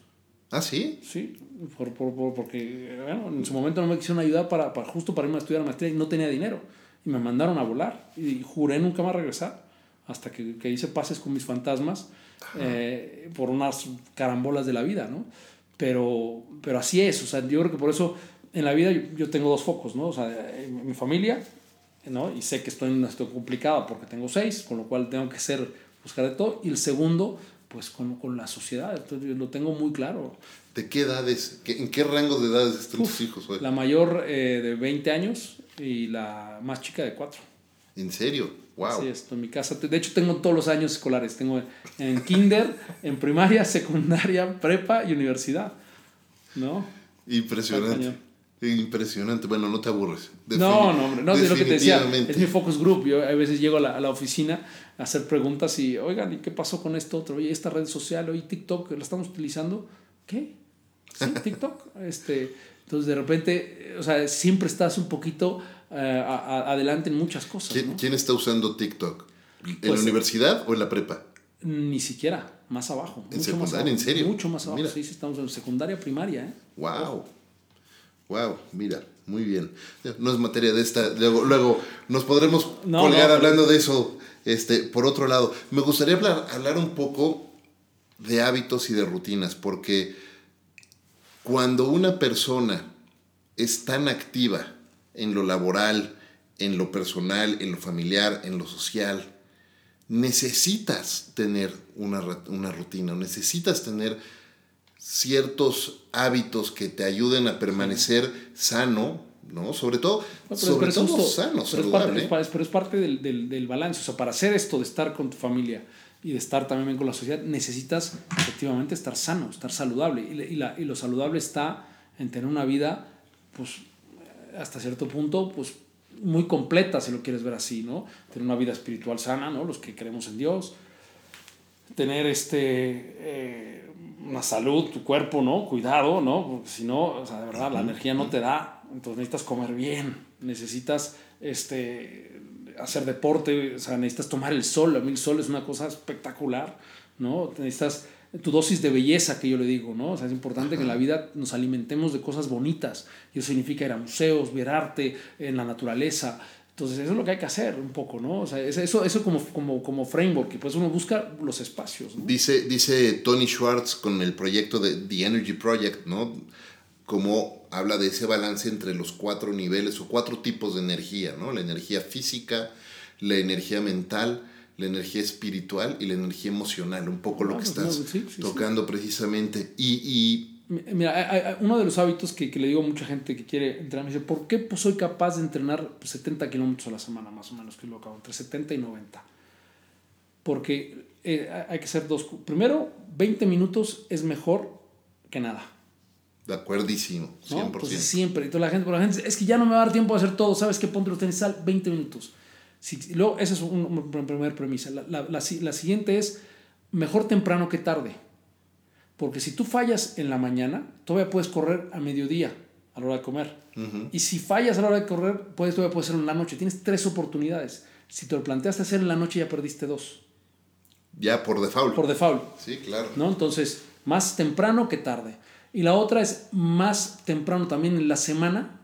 A: ¿Ah, sí?
B: Sí, por, por, por, porque bueno, en su momento no me quisieron ayudar para, para, justo para irme a estudiar maestría y no tenía dinero. Y me mandaron a volar y juré nunca más regresar hasta que, que hice pases con mis fantasmas eh, por unas carambolas de la vida, ¿no? Pero, pero así es, o sea, yo creo que por eso en la vida yo, yo tengo dos focos, ¿no? O sea, mi familia, ¿no? Y sé que estoy en una situación complicada porque tengo seis, con lo cual tengo que ser, buscar de todo. Y el segundo, pues con, con la sociedad, entonces yo lo tengo muy claro.
A: ¿De qué edades, en qué rango de edades están Uf, tus hijos? Güey?
B: La mayor eh, de 20 años y la más chica de 4.
A: ¿En serio? Wow.
B: Sí, esto en mi casa. De hecho, tengo todos los años escolares. Tengo en kinder, en primaria, secundaria, prepa y universidad. ¿no?
A: Impresionante. Impresionante. Bueno, no te aburres.
B: Defin no, no. No, es lo que te decía. Es mi focus group. Yo a veces llego a la, a la, oficina a hacer preguntas y, oigan, ¿y qué pasó con esto otro? Oye, esta red social, oye, TikTok, ¿la estamos utilizando? ¿Qué? Sí, TikTok. este, entonces, de repente, o sea, siempre estás un poquito eh, adelante en muchas cosas.
A: ¿Quién, está usando TikTok? ¿En la pues, universidad o en la prepa?
B: Ni siquiera, más abajo.
A: ¿En secundaria? ¿En serio?
B: Mucho más abajo, sí, sí, estamos en secundaria primaria. ¿eh?
A: Wow. Wow, mira, muy bien. No es materia de esta. Luego, luego nos podremos colgar hablando de eso. Este, por otro lado, me gustaría hablar, hablar un poco de hábitos y de rutinas, porque cuando una persona es tan activa en lo laboral, en lo personal, en lo familiar, en lo social, necesitas tener una, una rutina, necesitas tener ciertos hábitos que te ayuden a permanecer sano, ¿no? Sobre todo, sobre todo sano,
B: pero saludable. Es parte, pero es parte del, del, del, balance. O sea, para hacer esto de estar con tu familia y de estar también con la sociedad, necesitas efectivamente estar sano, estar saludable. Y, y, la, y lo saludable está en tener una vida, pues, hasta cierto punto, pues, muy completa, si lo quieres ver así, ¿no? Tener una vida espiritual sana, ¿no? Los que creemos en Dios. Tener este, eh, una salud, tu cuerpo, ¿no? Cuidado, ¿no? Porque si no, o sea, de verdad, la energía no te da. Entonces necesitas comer bien, necesitas este, hacer deporte, o sea, necesitas tomar el sol. A mí el sol es una cosa espectacular, ¿no? Necesitas tu dosis de belleza, que yo le digo, ¿no? O sea, es importante que en la vida nos alimentemos de cosas bonitas. Y eso significa ir a museos, ver arte en la naturaleza. Entonces, eso es lo que hay que hacer un poco, ¿no? O sea, eso, eso como, como, como framework, y pues uno busca los espacios. ¿no?
A: Dice, dice Tony Schwartz con el proyecto de The Energy Project, ¿no? Como habla de ese balance entre los cuatro niveles o cuatro tipos de energía, ¿no? La energía física, la energía mental, la energía espiritual y la energía emocional, un poco lo que estás tocando precisamente. Y,
B: Mira, uno de los hábitos que, que, le digo a mucha gente que quiere entrenar, me dice, ¿por qué pues, soy capaz de entrenar 70 kilómetros a la semana, más o menos, que lo acabo, entre 70 y 90? Porque eh, hay que ser dos. Primero, 20 minutos es mejor que nada.
A: De acuerdísimo, 100%.
B: Entonces, siempre. Entonces, la gente, la gente es que ya no me va a dar tiempo de hacer todo. ¿Sabes qué? Ponte los tenis, sal 20 minutos. Si, luego, esa es una primera premisa. La, la, la, la, siguiente es mejor temprano que tarde. Porque si tú fallas en la mañana, todavía puedes correr a mediodía, a la hora de comer. Y si fallas a la hora de correr, puedes, todavía puedes hacerlo en la noche. Tienes tres oportunidades. Si te lo planteaste hacer en la noche, ya perdiste dos.
A: Ya por default.
B: Por default.
A: Sí, claro.
B: ¿No? Entonces, más temprano que tarde. Y la otra es más temprano también en la semana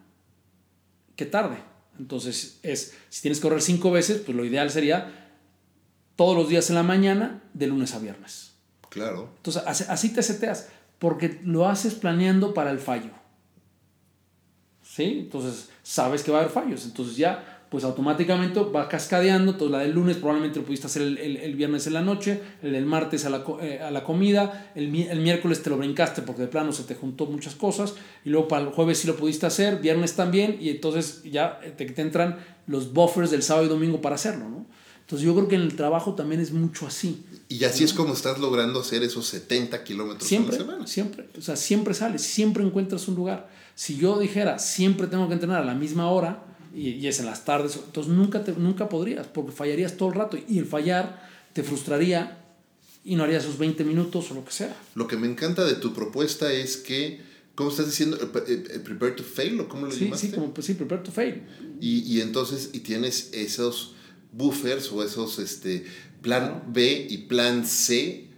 B: que tarde. Entonces, es, si tienes que correr cinco veces, pues lo ideal sería todos los días en la mañana, de lunes a viernes.
A: Claro.
B: Entonces, así te seteas, porque lo haces planeando para el fallo. ¿Sí? Entonces, sabes que va a haber fallos. Entonces, ya pues automáticamente va cascadeando. Entonces la del lunes probablemente lo pudiste hacer el, el, viernes en la noche, el del martes a la, eh, a la comida, el, el, miércoles te lo brincaste porque de plano se te juntó muchas cosas, y luego para el jueves sí lo pudiste hacer, viernes también, y entonces ya te, te entran los buffers del sábado y domingo para hacerlo, ¿no? Entonces yo creo que en el trabajo también es mucho así.
A: Y así es como estás logrando hacer esos 70 kilómetros
B: siempre,
A: a la semana.
B: Siempre, o sea, siempre sales, siempre encuentras un lugar. Si yo dijera, siempre tengo que entrenar a la misma hora, y, es en las tardes, entonces nunca, nunca podrías, porque fallarías todo el rato y el fallar te frustraría y no harías esos 20 minutos o lo que sea.
A: Lo que me encanta de tu propuesta es que, ¿cómo estás diciendo? Eh, eh, ¿Prepare to fail o cómo lo
B: sí, Sí, como, pues sí, prepare to fail.
A: Y, y, entonces, y tienes esos buffers o esos, este, plan B y plan C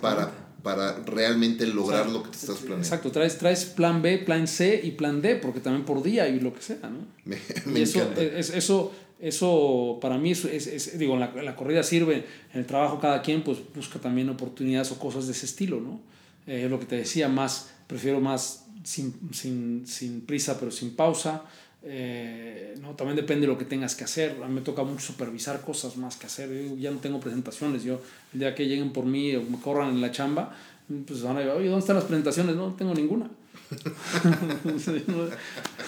A: para para realmente lograr lo que te estás planeando.
B: Exacto, traes, traes plan B, plan C y plan D, porque también por día y lo que sea, ¿no?
A: Me, me
B: eso, es, eso, eso para mí, es, es, digo, la, la, corrida sirve, en el trabajo cada quien pues busca también oportunidades o cosas de ese estilo, ¿no? Eh, lo que te decía, más, prefiero más sin, sin, sin prisa pero sin pausa, eh, no, también depende de lo que tengas que hacer. A mí me toca mucho supervisar cosas más que hacer. Yo ya no tengo presentaciones. Yo, el día que lleguen por mí o me corran en la chamba, pues van a decir, oye, ¿dónde están las presentaciones? No, tengo ninguna. no,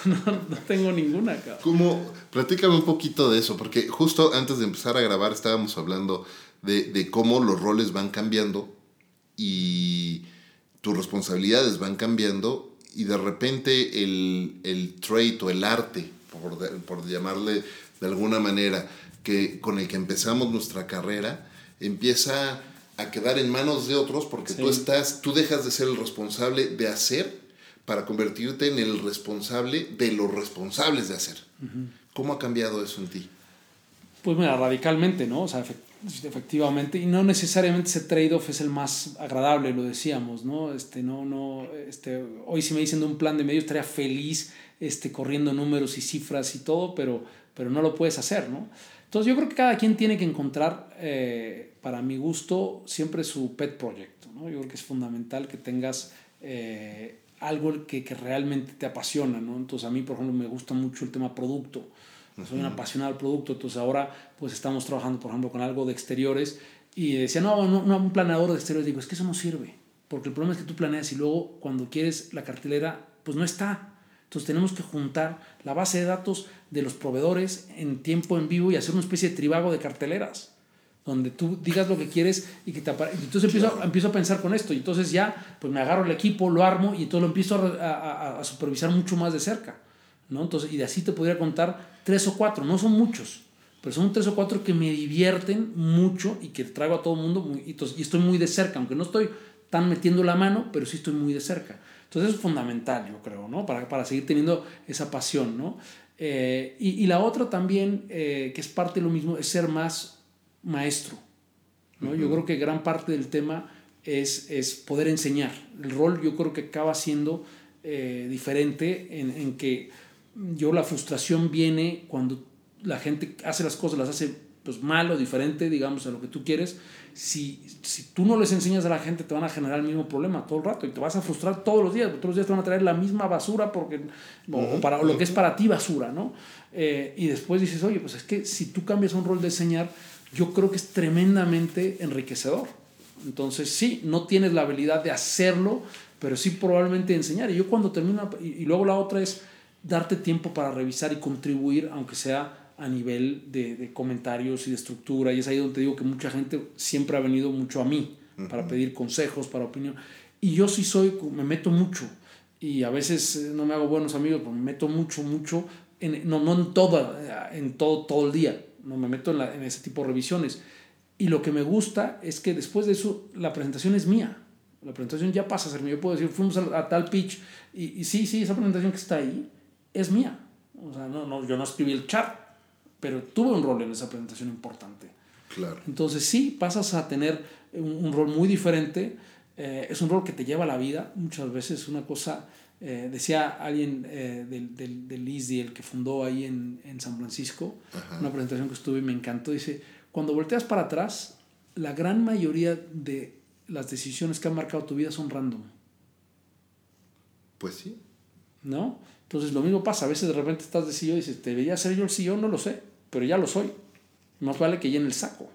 B: no, tengo ninguna, cabrón.
A: ¿Cómo? Platícame un poquito de eso, porque justo antes de empezar a grabar estábamos hablando de, de cómo los roles van cambiando y tus responsabilidades van cambiando y de repente el, el trait o el arte, por, por, llamarle de alguna manera, que, con el que empezamos nuestra carrera, empieza a quedar en manos de otros porque tú, estás, tú dejas de ser el responsable de hacer para convertirte en el responsable de los responsables de hacer. ¿Cómo ha cambiado eso en ti?
B: Pues mira, radicalmente, ¿no? O sea, efectivamente, y no necesariamente ese trade-off es el más agradable, lo decíamos, ¿no? Este, no, no, este, hoy si me dicen de un plan de medio estaría feliz este, corriendo números y cifras y todo, pero, pero no lo puedes hacer, ¿no? Entonces yo creo que cada quien tiene que encontrar, eh, para mi gusto, siempre su pet project, ¿no? Yo creo que es fundamental que tengas eh, algo que, que, realmente te apasiona, ¿no? Entonces a mí, por ejemplo, me gusta mucho el tema producto soy un apasionado del producto, entonces ahora pues estamos trabajando, por ejemplo, con algo de exteriores y decía, no, no, no, un planeador de exteriores, digo, es que eso no sirve, porque el problema es que tú planeas y luego cuando quieres la cartelera, pues no está. Entonces tenemos que juntar la base de datos de los proveedores en tiempo en vivo y hacer una especie de tribago de carteleras, donde tú digas lo que quieres y que te Entonces empiezo, empiezo a pensar con esto y entonces ya pues me agarro el equipo, lo armo y entonces lo empiezo a, a supervisar mucho más de cerca. ¿no? Entonces, y de así te podría contar tres o cuatro, no son muchos, pero son tres o cuatro que me divierten mucho y que traigo a todo el mundo y, estoy muy de cerca, aunque no estoy tan metiendo la mano, pero sí estoy muy de cerca. Entonces eso es fundamental, yo creo, ¿no? Para, para seguir teniendo esa pasión, ¿no? Eh, y, y, la otra también, eh, que es parte de lo mismo, es ser más maestro, ¿no? Yo creo que gran parte del tema es, es poder enseñar. El rol yo creo que acaba siendo eh, diferente en, en que yo la frustración viene cuando la gente hace las cosas, las hace pues mal o diferente, digamos, a lo que tú quieres. Si, si tú no les enseñas a la gente, te van a generar el mismo problema todo el rato y te vas a frustrar todos los días. Todos los días te van a traer la misma basura porque, o, para lo que es para ti basura, ¿no? Eh, y después dices, oye, pues es que si tú cambias un rol de enseñar, yo creo que es tremendamente enriquecedor. Entonces, sí, no tienes la habilidad de hacerlo, pero sí probablemente enseñar. Y yo cuando termino, y luego la otra es, darte tiempo para revisar y contribuir, aunque sea a nivel de, de, comentarios y de estructura. Y es ahí donde te digo que mucha gente siempre ha venido mucho a mí para pedir consejos, para opinión. Y yo sí soy, me meto mucho. Y a veces eh, no me hago buenos amigos, pero me meto mucho, mucho. En, no, no en, todo, en todo, todo el día. No me meto en, la, en ese tipo de revisiones. Y lo que me gusta es que después de eso, la presentación es mía. La presentación ya pasa a ser mía. Yo puedo decir, fuimos a, a tal pitch. Y, y sí, sí, esa presentación que está ahí es mía. O sea, no, no, yo no escribí el chat, pero tuve un rol en esa presentación importante.
A: Claro.
B: Entonces sí, pasas a tener un, rol muy diferente. Eh, es un rol que te lleva a la vida. Muchas veces una cosa, eh, decía alguien eh, del, del, del ISDI, el que fundó ahí en, en San Francisco, una presentación que estuve y me encantó, dice, cuando volteas para atrás, la gran mayoría de las decisiones que han marcado tu vida son random.
A: Pues sí.
B: ¿No? Entonces lo mismo pasa, a veces de repente estás de CEO y dices, ¿debería ser yo el CEO? No lo sé, pero ya lo soy. Más vale que llene el saco.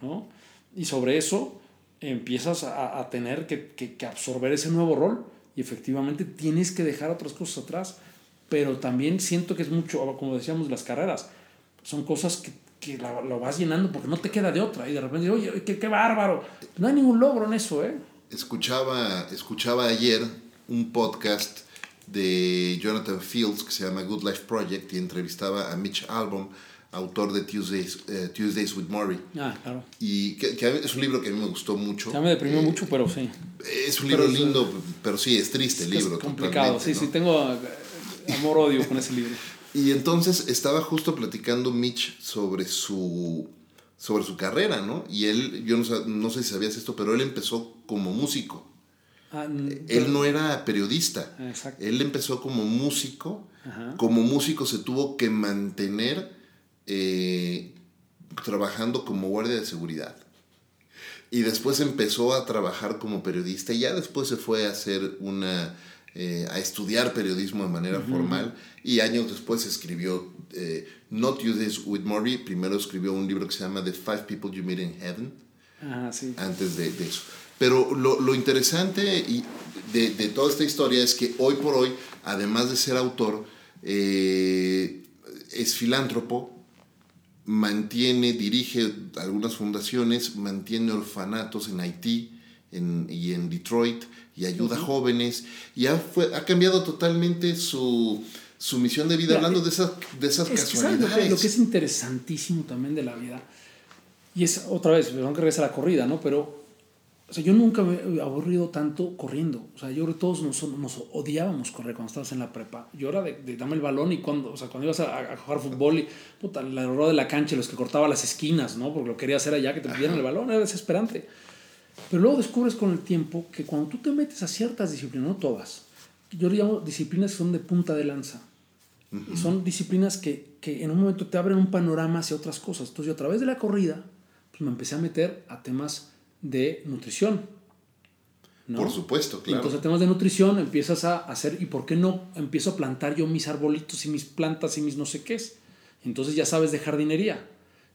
B: ¿no? Y sobre eso empiezas a, a tener que, que, absorber ese nuevo rol y efectivamente tienes que dejar otras cosas atrás, pero también siento que es mucho, como decíamos, las carreras, son cosas que, que lo vas llenando porque no te queda de otra y de repente, oye, qué, qué bárbaro, no hay ningún logro en eso, ¿eh?
A: Escuchaba, escuchaba ayer un podcast de Jonathan Fields que se llama Good Life Project y entrevistaba a Mitch Albom, autor de Tuesdays, uh, Tuesdays with Murray.
B: Ah, claro.
A: Y que, que, es un libro que a mí me gustó mucho.
B: Ya me deprimió eh, mucho, pero sí.
A: Es un libro pero lindo, es, pero sí, es triste el
B: es
A: libro.
B: Es complicado, sí, ¿no? sí, tengo eh, amor-odio con ese libro.
A: Y entonces estaba justo platicando Mitch sobre su, sobre su carrera, ¿no? Y él, yo no, no sé si sabías esto, pero él empezó como músico.
B: Ah,
A: él no era periodista.
B: Exacto.
A: Él empezó como músico. Ajá. Como músico se tuvo que mantener eh, trabajando como guardia de seguridad. Y después empezó a trabajar como periodista y ya después se fue a hacer una... Eh, a estudiar periodismo de manera uh -huh. formal y años después escribió eh, Not Tuesdays with Murray, primero escribió un libro que se llama The Five People You Meet in Heaven,
B: ah, sí.
A: antes de, de eso. Pero lo, lo interesante de, de, toda esta historia es que hoy por hoy, además de ser autor, eh, es filántropo, mantiene, dirige algunas fundaciones, mantiene orfanatos en Haití en, y en Detroit y ayuda uh -huh. a jóvenes y ha, fue, ha cambiado totalmente su, su misión de vida, Mira, hablando de esas, de esas
B: es
A: casualidades.
B: Que lo, lo, que es interesantísimo también de la vida, y es otra vez, perdón que regrese a la corrida, ¿no? Pero o sea, yo nunca me he aburrido tanto corriendo. O sea, yo creo que todos nos, nos odiábamos correr cuando estabas en la prepa. Yo era de, de dame el balón y cuando, o sea, cuando ibas a, a jugar fútbol y puta, la rueda de la cancha, los que cortaba las esquinas, ¿no? Porque lo quería hacer allá, que te pidieran el balón, era desesperante. Pero luego descubres con el tiempo que cuando tú te metes a ciertas disciplinas, no todas, yo le llamo disciplinas que son de punta de lanza. Y son disciplinas que, que en un momento te abren un panorama hacia otras cosas. Entonces yo a través de la corrida, pues me empecé a meter a temas de nutrición. ¿no?
A: Por supuesto, claro.
B: Entonces, temas de nutrición empiezas a hacer, ¿y por qué no empiezo a plantar yo mis arbolitos y mis plantas y mis no sé qué? Entonces ya sabes de jardinería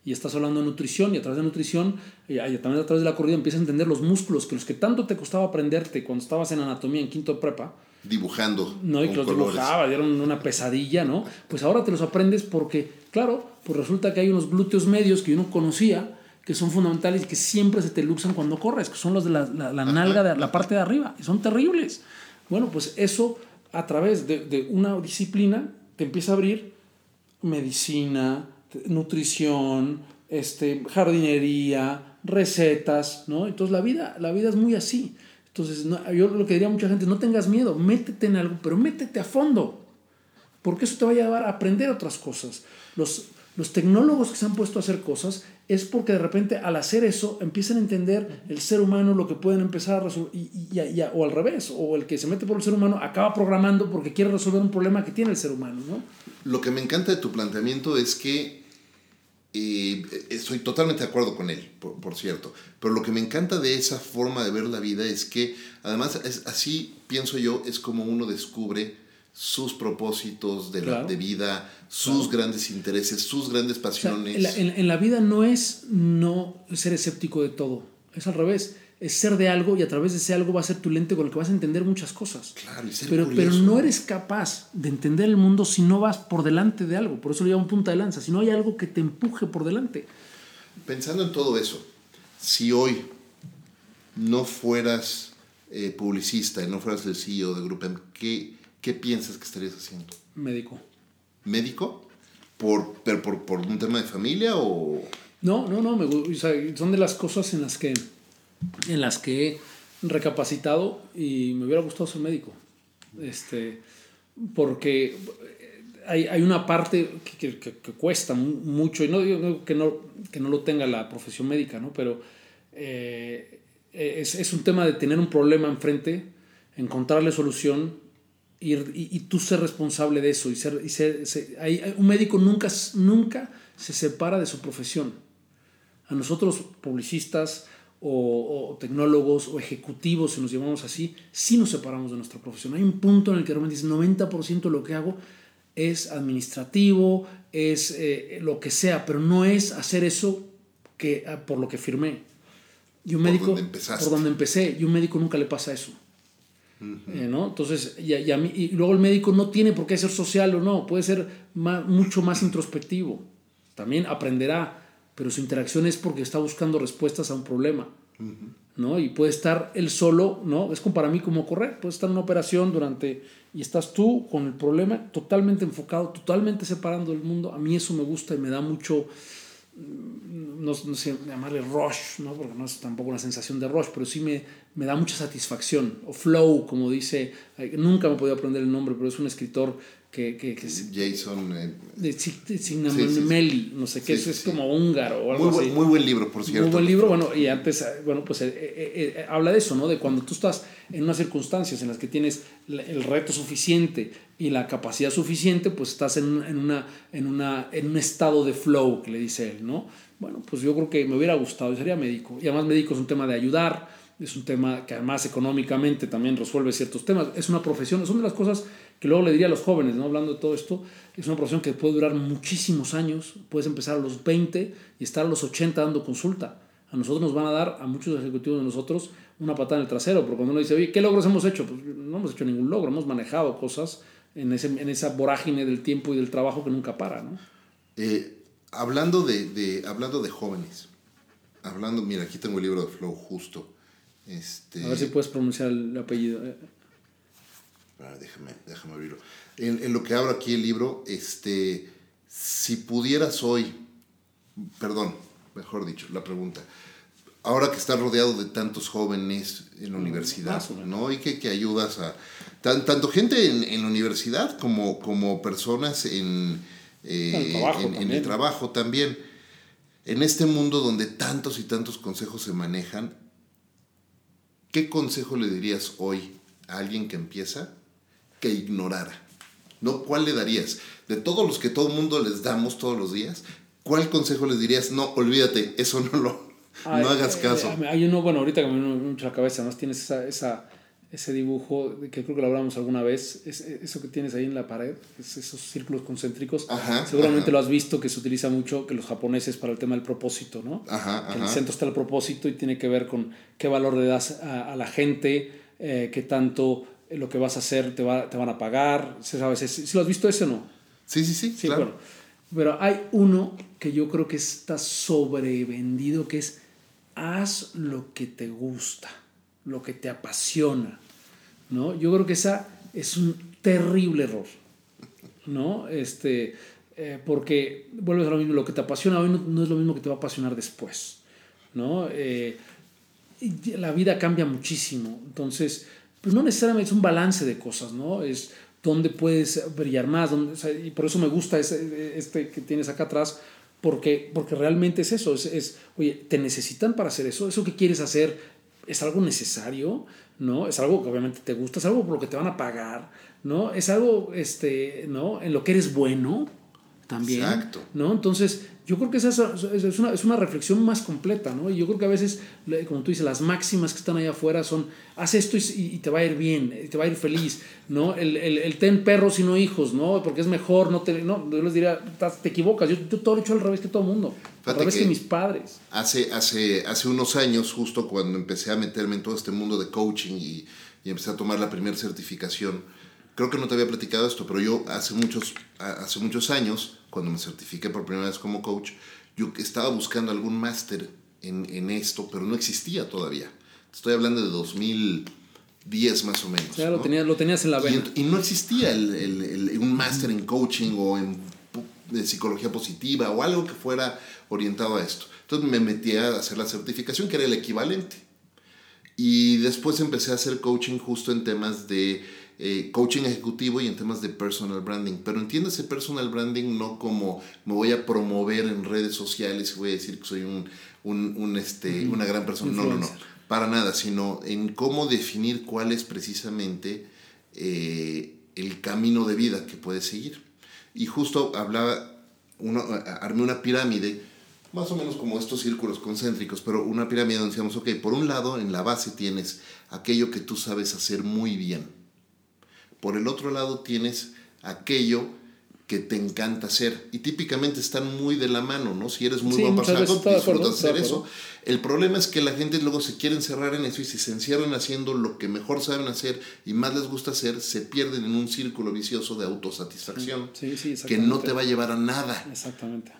B: y estás hablando de nutrición y a través de nutrición, y también a través de la corrida empiezas a entender los músculos, que los que tanto te costaba aprenderte cuando estabas en anatomía en quinto de prepa.
A: Dibujando.
B: No, y que los dibujaba, dieron una pesadilla, ¿no? Pues ahora te los aprendes porque, claro, pues resulta que hay unos glúteos medios que yo no conocía, que son fundamentales y que siempre se te luxan cuando corres, que son los de la, la, la nalga, de la parte de arriba, y son terribles. Bueno, pues eso a través de, de una disciplina te empieza a abrir medicina, nutrición, este, jardinería, recetas, ¿no? Entonces la vida, la vida es muy así. Entonces no, yo lo que diría a mucha gente, no tengas miedo, métete en algo, pero métete a fondo, porque eso te va a llevar a aprender otras cosas. Los, los tecnólogos que se han puesto a hacer cosas es porque de repente al hacer eso empiezan a entender el ser humano lo que pueden empezar a resolver, y, y, y, o al revés, o el que se mete por el ser humano acaba programando porque quiere resolver un problema que tiene el ser humano. ¿no?
A: Lo que me encanta de tu planteamiento es que eh, estoy totalmente de acuerdo con él, por, por, cierto, pero lo que me encanta de esa forma de ver la vida es que además es, así pienso yo, es como uno descubre sus propósitos de,
B: Claro.
A: la, de vida, sus
B: Claro.
A: grandes intereses, sus grandes
B: O sea,
A: pasiones.
B: en, la, en- en la vida no es no ser escéptico de todo, es al revés, es ser de algo y a través de ese algo va a ser tu lente con el que vas a entender muchas cosas.
A: claro, y ser
B: Pero, pero
A: curioso.
B: no eres capaz de entender el mundo si no vas por delante de algo, por eso le llamo punta de lanza, si no hay algo que te empuje por delante.
A: Pensando en todo eso, si hoy no fueras eh, publicista y no fueras el CEO de Grupo M, ¿qué, ¿qué piensas que estarías haciendo?
B: Médico.
A: ¿Médico? ¿Por, pero por, por un tema de familia o...?
B: No, no, no, me, o sea, son de las cosas en las que en las que he recapacitado y me hubiera gustado ser médico. Este, porque hay, hay una parte que, que- que cuesta mu- mucho, y no digo que no, que no lo tenga la profesión médica, ¿no? pero eh, es, es un tema de tener un problema enfrente, encontrarle solución y, y tú ser responsable de eso. Y ser, y ser- se- hay- un médico nunca, nunca se separa de su profesión. A nosotros, publicistas o, o tecnólogos o ejecutivos, si nos llamamos así, sí nos separamos de nuestra profesión. Hay un punto en el que realmente dices, 90% de lo que hago es administrativo, es eh, lo que sea, pero no es hacer eso que, ah, por lo que firmé. Y un
A: Por
B: médico,
A: donde empezaste.
B: por donde empecé, y un médico nunca le pasa eso. Eh, ¿no? Entonces, y, y a mí- y luego el médico no tiene por qué ser social o no, puede ser ma- mucho más introspectivo. También aprenderá, pero su interacción es porque está buscando respuestas a un problema. ¿no? Y puede estar él solo, ¿no? Es como para mí como correr, puede estar en una operación durante y estás tú con el problema totalmente enfocado, totalmente separando del mundo. A mí eso me gusta y me da mucho no, no sé llamarle rush, ¿no? Porque no es tampoco una sensación de rush, pero sí me, me da mucha satisfacción o flow, como dice, nunca me he podido aprender el nombre, pero es un escritor que, que, que
A: Jason... eh,
B: de, de
A: sí,
B: Cinnamomeli, no sé qué,
A: Sí,
B: es,
A: sí, sí.
B: como húngaro o algo
A: muy,
B: así.
A: buen, muy buen libro, por cierto.
B: Muy buen libro, bueno, y antes, eh, bueno, pues eh, eh, eh, habla de eso, ¿no? De cuando tú estás en unas circunstancias en las que tienes el reto suficiente y la capacidad suficiente, pues estás en, en una, en, una, en un estado de flow, que le dice él, ¿no? Bueno, pues yo creo que me hubiera gustado, yo sería médico. Y además médico es un tema de ayudar, es un tema que además económicamente también resuelve ciertos temas. Es una profesión, son de las cosas que luego le diría a los jóvenes, ¿no? Hablando de todo esto, es una profesión que puede durar muchísimos años. Puedes empezar a los 20 y estar a los 80 dando consulta. A nosotros nos van a dar, a muchos ejecutivos de nosotros, una patada en el trasero, porque cuando uno dice, oye, ¿qué logros hemos hecho? Pues no hemos hecho ningún logro, hemos manejado cosas en, ese, en esa vorágine del tiempo y del trabajo que nunca para, ¿no?
A: Eh, hablando, de, de- hablando de jóvenes, hablando, mira, aquí tengo el libro de Flow justo. Este,
B: A ver si puedes pronunciar el apellido.
A: Ah, déjame, déjame abrirlo. En, en lo que abro aquí el libro, este, si pudieras hoy, perdón, mejor dicho, la pregunta, ahora que estás rodeado de tantos jóvenes en la universidad, ¿no? Y que, que ayudas a tanto gente en, la universidad como, como personas en, eh, en, el trabajo también. En este mundo donde tantos y tantos consejos se manejan, ¿qué consejo le dirías hoy a alguien que empieza que ignorara? ¿No? ¿Cuál le darías? De todos los que todo el mundo les damos todos los días, ¿cuál consejo les dirías? No, olvídate, eso no lo no hagas
B: eh,
A: caso.
B: hay uno, bueno, ahorita que me viene mucho la cabeza, más tienes esa, esa ese dibujo que creo que lo hablamos alguna vez, es, eso que tienes ahí en la pared, esos círculos concéntricos, seguramente lo has visto que se utiliza mucho que los japoneses para el tema del propósito, ¿no? que en el centro está el propósito y tiene que ver con qué valor le das a, la gente, eh, qué tanto lo que vas a hacer te, va, te van a pagar, ¿sabes? ¿Si lo has visto ese o no?
A: Sí, sí, sí, sí claro.
B: pero hay uno que yo creo que está sobrevendido, que es haz lo que te gusta lo que te apasiona, ¿no? Yo creo que esa es un terrible error, ¿no? Este, eh, porque vuelves a lo mismo, lo que te apasiona hoy no, es lo mismo que te va a apasionar después, ¿no? Eh, la vida cambia muchísimo, entonces, pues no necesariamente es un balance de cosas, ¿no? Es dónde puedes brillar más, y por eso me gusta ese, este que tienes acá atrás, porque, porque realmente es eso, es, es, oye, te necesitan para hacer eso, eso que quieres hacer es algo necesario, ¿no? Es algo que obviamente te gusta, es algo por lo que te van a pagar, ¿no? Es algo, este, ¿no? En lo que eres bueno también, Exacto. ¿no? Entonces, yo creo que esa es, una, es una reflexión más completa, ¿no? Y yo creo que a veces, como tú dices, las máximas que están ahí afuera son, haz esto y, te va a ir bien, te va a ir feliz, ¿no? El, el, el, ten perros y no hijos, ¿no? Porque es mejor, no te, no, yo les diría, te equivocas, yo, yo todo lo he hecho al revés que todo el mundo, al revés que, mis padres.
A: Hace, hace, hace unos años, justo cuando empecé a meterme en todo este mundo de coaching y, y empecé a tomar la primera certificación, creo que no te había platicado esto, pero yo hace muchos, hace muchos años cuando me certifiqué por primera vez como coach, yo estaba buscando algún máster en, en, esto, pero no existía todavía. Estoy hablando de 2010 más o menos.
B: Ya lo, tenías, lo tenías en la vena.
A: Y, no existía el, el, un máster en coaching o en de psicología positiva o algo que fuera orientado a esto. Entonces me metí a hacer la certificación, que era el equivalente. Y después empecé a hacer coaching justo en temas de eh, coaching ejecutivo y en temas de personal branding. Pero entiéndase personal branding no como me voy a promover en redes sociales y voy a decir que soy un, un, un este, una gran persona. No, no, no, para nada, sino en cómo definir cuál es precisamente eh, el camino de vida que puedes seguir. Y justo hablaba, uno, armé una pirámide más o menos como estos círculos concéntricos, pero una pirámide donde decíamos, ok, por un lado en la base tienes aquello que tú sabes hacer muy bien. Por el otro lado tienes aquello que te encanta hacer. Y típicamente están muy de la mano, ¿no? Si eres muy buen para disfrutas hacer eso. El problema es que la gente luego se quiere encerrar en eso y si se encierran haciendo lo que mejor saben hacer y más les gusta hacer, se pierden en un círculo vicioso de autosatisfacción que no te va a llevar a nada.
B: Exactamente.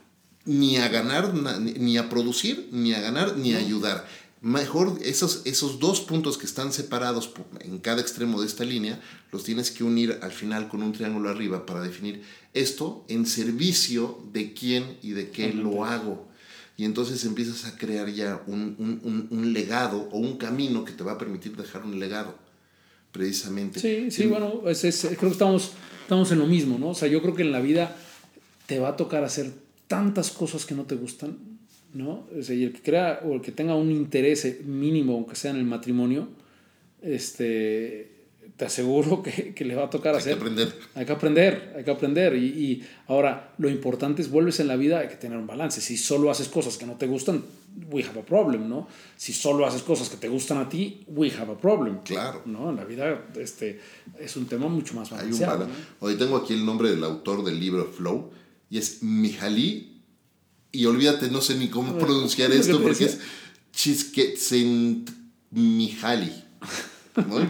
A: Ni a ganar, ni a producir, ni a ganar, ni a ayudar mejor esos, esos dos puntos que están separados en cada extremo de esta línea, los tienes que unir al final con un triángulo arriba para definir esto en servicio de quién y de qué lo hago. Y entonces empiezas a crear ya un, un, un, legado o un camino que te va a permitir dejar un legado, precisamente.
B: Sí, sí, bueno, es, creo que estamos, estamos en lo mismo, ¿no? O sea, yo creo que en la vida te va a tocar hacer tantas cosas que no te gustan, ¿no? O y el que crea o el que tenga un interés mínimo, aunque sea en el matrimonio, este, te aseguro que, que le va a tocar
A: hay
B: hacer.
A: Hay que aprender.
B: Hay que aprender, hay que aprender. Y, y, ahora, lo importante es, vuelves en la vida, hay que tener un balance. Si solo haces cosas que no te gustan, we have a problem, ¿no? Si solo haces cosas que te gustan a ti, we have a problem.
A: Claro.
B: ¿no? En la vida este, es un tema mucho más balanceado.
A: ¿no? Hoy tengo aquí el nombre del autor del libro Flow, y es Mihaly y olvídate, no sé ni cómo pronunciar esto porque es Csikszentmihalyi. ¿no?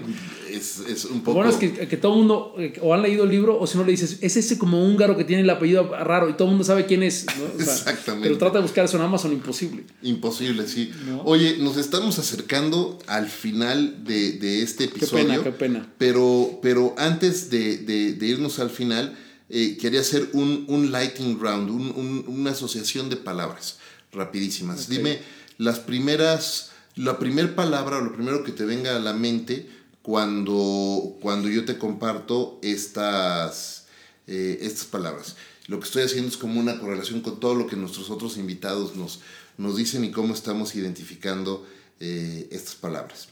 A: es, es, un poco...
B: Bueno, es que, que todo el mundo eh, o han leído el libro o si no le dices, es ese como húngaro que tiene el apellido raro y todo el mundo sabe quién es.
A: Exactamente.
B: Pero trata de buscar eso en Amazon, imposible.
A: Imposible, sí. Oye, nos estamos acercando al final de, de este episodio.
B: Qué pena, qué pena.
A: Pero, pero antes de, de, de irnos al final eh, quería hacer un, un lighting round, un, un, una asociación de palabras rapidísimas. Dime las primeras, la primera palabra o lo primero que te venga a la mente cuando, cuando yo te comparto estas, eh, estas palabras. Lo que estoy haciendo es como una correlación con todo lo que nuestros otros invitados nos, nos dicen y cómo estamos identificando eh, estas palabras.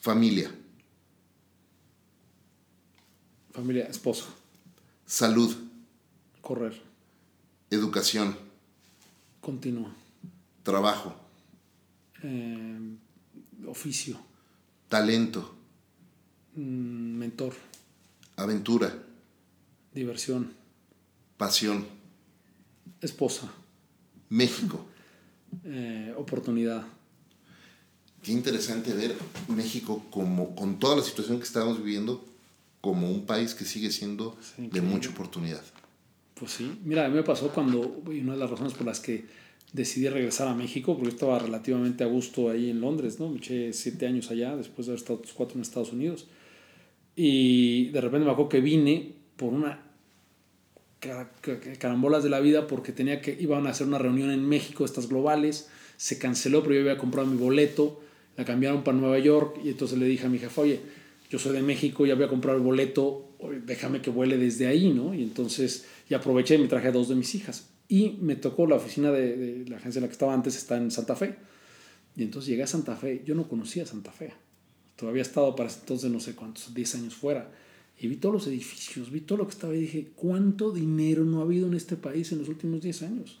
A: Familia.
B: Familia, esposa.
A: Salud.
B: Correr.
A: Educación.
B: Continúa.
A: Trabajo.
B: Eh, oficio.
A: Talento.
B: Mm, mentor.
A: Aventura.
B: Diversión.
A: Pasión.
B: Esposa.
A: México.
B: Eh, oportunidad.
A: Qué interesante ver México como con toda la situación que estamos viviendo como un país que sigue siendo
B: Sí,
A: de mucha oportunidad.
B: Pues sí, mira, a mí me pasó cuando, y una de las razones por las que decidí regresar a México, porque yo estaba relativamente a gusto ahí en Londres, ¿no? Me eché siete años allá, después de haber estado otros cuatro en Estados Unidos. Y de repente me acuerdo que vine por una ca- ca- carambolas de la vida porque tenía que, iban a hacer una reunión en México, estas globales, se canceló, pero yo había comprado mi boleto, la cambiaron para Nueva York y entonces le dije a mi jefe, oye, yo soy de México, ya voy a comprar el boleto, déjame que vuele desde ahí, ¿no? Y entonces, y aproveché y me traje a dos de mis hijas. Y me tocó la oficina de, de la agencia en la que estaba antes, está en Santa Fe. Y entonces llegué a Santa Fe, yo no conocía Santa Fe. Todavía estado para entonces no sé cuántos, 10 años fuera. Y vi todos los edificios, vi todo lo que estaba y dije, ¿cuánto dinero no ha habido en este país en los últimos 10 años?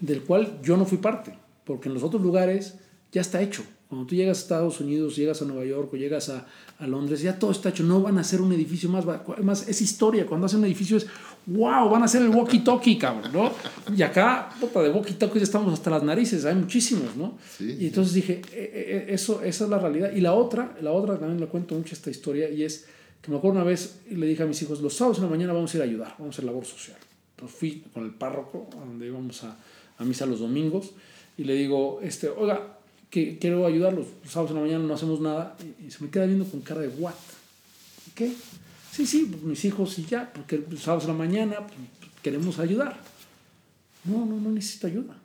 B: Del cual yo no fui parte, porque en los otros lugares ya está hecho. Cuando tú llegas a Estados Unidos, llegas a Nueva York o llegas a, a Londres, ya todo está hecho. No van a hacer un edificio más. Además, es historia. Cuando hacen un edificio es, wow, van a hacer el walkie-talkie, cabrón, ¿no? Y acá, puta, de walkie-talkie ya estamos hasta las narices. Hay muchísimos, ¿no?
A: Sí,
B: y entonces dije, eh, eh, eso, esa es la realidad. Y la otra, la otra también le cuento mucho esta historia y es que me acuerdo una vez le dije a mis hijos, los sábados en la mañana vamos a ir a ayudar, vamos a hacer labor social. Entonces fui con el párroco, a donde íbamos a, a misa los domingos, y le digo, este, oiga, que quiero ayudarlos, los sábados en la mañana no hacemos nada, y, se me queda viendo con cara de, ¿what? ¿Qué? Sí, sí, pues, mis hijos y ya, porque los sábados en la mañana pues, queremos ayudar. No, no, no necesito ayuda.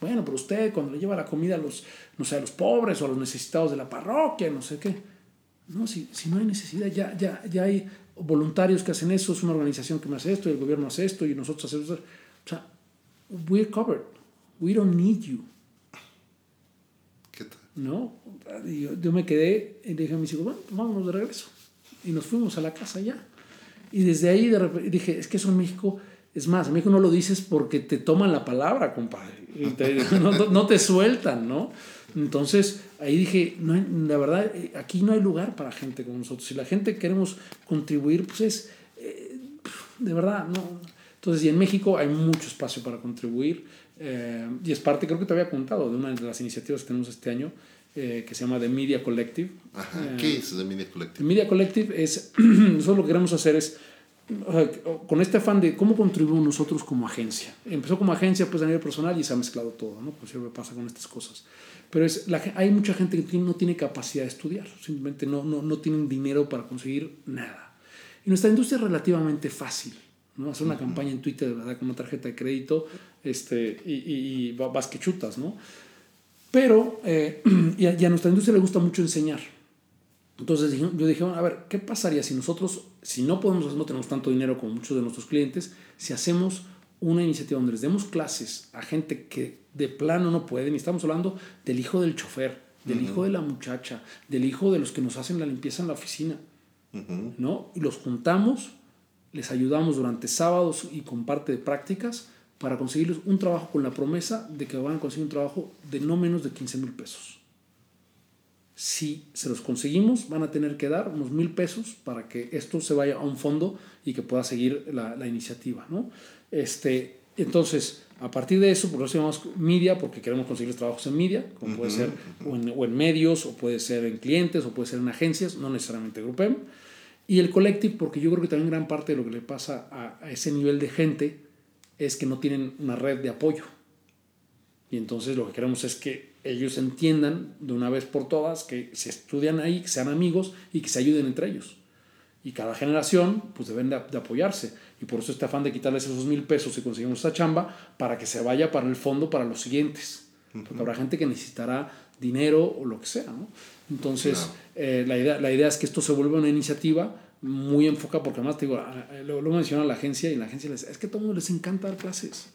B: Bueno, pero usted cuando le lleva la comida a los, no sé, a los pobres o a los necesitados de la parroquia, no sé qué. No, si, si no hay necesidad, ya, ya, ya hay voluntarios que hacen eso, es una organización que me hace esto, y el gobierno hace esto, y nosotros hacemos eso. O sea, we're covered. We don't need you. ¿No? Y yo, yo me quedé y dije a mis hijos, bueno, pues vámonos de regreso. Y nos fuimos a la casa ya. Y desde ahí de repente dije, es que eso en México, es más, en México no lo dices porque te toman la palabra, compadre. Y te- no, te sueltan, ¿no? Entonces ahí dije, no hay- la verdad, eh, aquí no hay lugar para gente como nosotros. Si la gente queremos contribuir, pues es, eh, de verdad, no. Entonces, y en México hay mucho espacio para contribuir. Eh, y es parte, creo que te había contado, de una de las iniciativas que tenemos este año, eh, que se llama The Media Collective.
A: Ajá.
B: Eh,
A: ¿Qué es The Media
B: The
A: Collective?
B: Media Collective es, nosotros lo que queremos hacer es, o sea, con este afán de cómo contribuimos nosotros como agencia. Empezó como agencia pues a nivel personal y se ha mezclado todo, ¿no? Pues siempre pasa con estas cosas. Pero es, la, hay mucha gente que no tiene capacidad de estudiar, simplemente no, no, no tienen dinero para conseguir nada. Y nuestra industria es relativamente fácil. ¿No? Hacer una campaña en Twitter, de verdad, con una tarjeta de crédito este, y, y, y va- vas que chutas, ¿no? Pero, eh, y, a, y a nuestra industria le gusta mucho enseñar. Entonces yo dije, bueno, a ver, ¿qué pasaría si nosotros, si no podemos, no tenemos tanto dinero como muchos de nuestros clientes, si hacemos una iniciativa donde les demos clases a gente que de plano no pueden, y estamos hablando del hijo del chofer, del hijo de la muchacha, del hijo de los que nos hacen la limpieza en la oficina. ¿no? Y los juntamos, les ayudamos durante sábados y con parte de prácticas para conseguirles un trabajo con la promesa de que van a conseguir un trabajo de no menos de 15 mil pesos. Si se los conseguimos, van a tener que dar unos mil pesos para que esto se vaya a un fondo y que pueda seguir la, la iniciativa, ¿no? Este, entonces, a partir de eso, por eso llamamos media, porque queremos conseguir trabajos en media, como puede ser o en, o en medios, o puede ser en clientes, o puede ser en agencias, no necesariamente Grupem. Y el collective, porque yo creo que también gran parte de lo que le pasa a, a ese nivel de gente es que no tienen una red de apoyo. Y entonces lo que queremos es que ellos entiendan de una vez por todas que se estudian ahí, que sean amigos y que se ayuden entre ellos. Y cada generación pues deben de, de apoyarse. Y por eso este afán de quitarles esos mil pesos y conseguimos esa chamba para que se vaya para el fondo para los siguientes. porque habrá gente que necesitará dinero o lo que sea, ¿no? Entonces, eh, la, idea, la idea es que esto se vuelva una iniciativa muy enfocada, porque además te digo, lo, lo menciona la agencia y la agencia les es que a todo el mundo les encanta dar clases.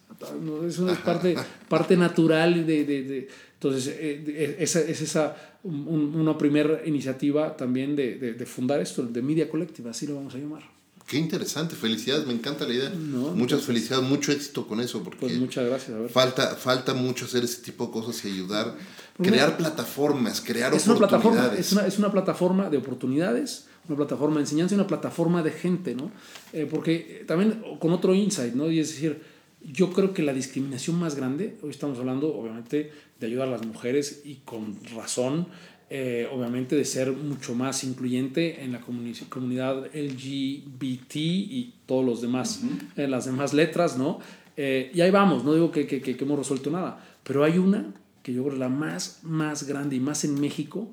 B: Eso es parte, parte natural de, de, de entonces, eh, esa, es esa una primera iniciativa también de, de, fundar esto, de Media Collective, así lo vamos a llamar.
A: Qué interesante, felicidades, me encanta la idea. Muchas felicidades, mucho éxito con eso, porque
B: pues muchas gracias.
A: Falta, falta mucho hacer ese tipo de cosas y ayudar, crear plataformas, crear
B: es
A: oportunidades.
B: Una plataforma, es, una, es una plataforma de oportunidades, una plataforma de enseñanza y una plataforma de gente, ¿no? Eh, porque también con otro insight, ¿no? Y es decir, yo creo que la discriminación más grande, hoy estamos hablando obviamente de ayudar a las mujeres y con razón, eh, obviamente de ser mucho más incluyente en la comunidad LGBT y todos los demás, eh, las demás letras, ¿no? Eh, y ahí vamos, no digo que, que, que, hemos resuelto nada, pero hay una que yo creo la más, más grande y más en México,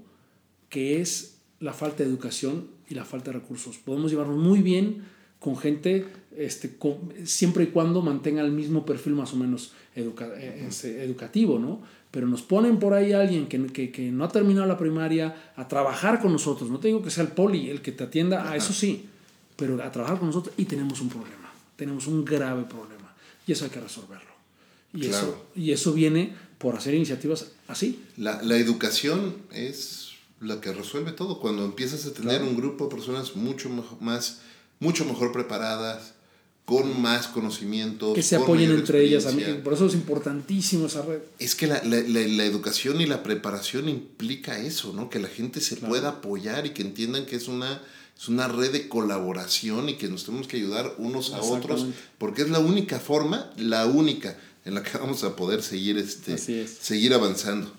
B: que es la falta de educación y la falta de recursos. Podemos llevarnos muy bien con gente este, siempre y cuando mantenga el mismo perfil más o menos este, educativo, ¿no? Pero nos ponen por ahí alguien que, que, que, no ha terminado la primaria a trabajar con nosotros. No te digo que sea el poli el que te atienda, a eso sí, pero a trabajar con nosotros y tenemos un problema. Tenemos un grave problema y eso hay que resolverlo. Y, eso, y eso viene por hacer iniciativas así.
A: La, la educación es lo que resuelve todo. Cuando empiezas a tener un grupo de personas mucho más, mucho mejor preparadas, con más conocimiento.
B: Que se apoyen entre ellas. Por eso es importantísimo esa red.
A: Es que la, la, la, educación y la preparación implica eso, ¿no? Que la gente se pueda apoyar y que entiendan que es una, es una red de colaboración y que nos tenemos que ayudar unos a otros, porque es la única forma, la única en la que vamos a poder seguir, este, seguir avanzando.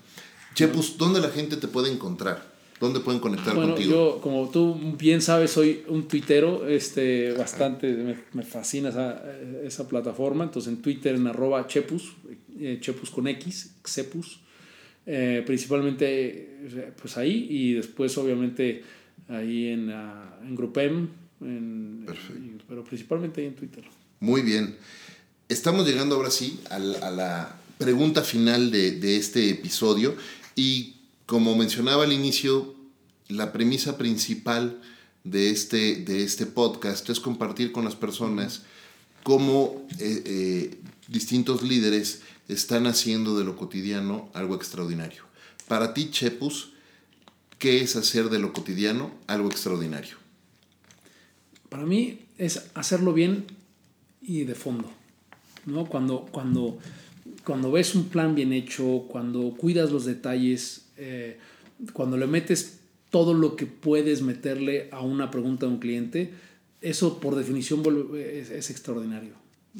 A: Chepus, ¿dónde la gente te puede encontrar? ¿Dónde pueden conectar bueno, contigo?
B: Yo, como tú bien sabes, soy un tuitero, este, bastante, me, me, fascina esa, esa, plataforma. Entonces en Twitter en arroba Chepus, eh, Chepus con X, Xepus, eh, principalmente pues ahí y después obviamente ahí en, uh, en Grupem, en, pero principalmente ahí en Twitter.
A: Muy bien. Estamos llegando ahora sí a la, a la pregunta final de, de este episodio y como mencionaba al inicio, la premisa principal de este, de este podcast es compartir con las personas cómo eh, eh, distintos líderes están haciendo de lo cotidiano algo extraordinario. Para ti, Chepus, ¿qué es hacer de lo cotidiano algo extraordinario?
B: Para mí es hacerlo bien y de fondo. ¿no? Cuando, cuando, cuando ves un plan bien hecho, cuando cuidas los detalles, eh, cuando le metes todo lo que puedes meterle a una pregunta de un cliente, eso por definición es, extraordinario.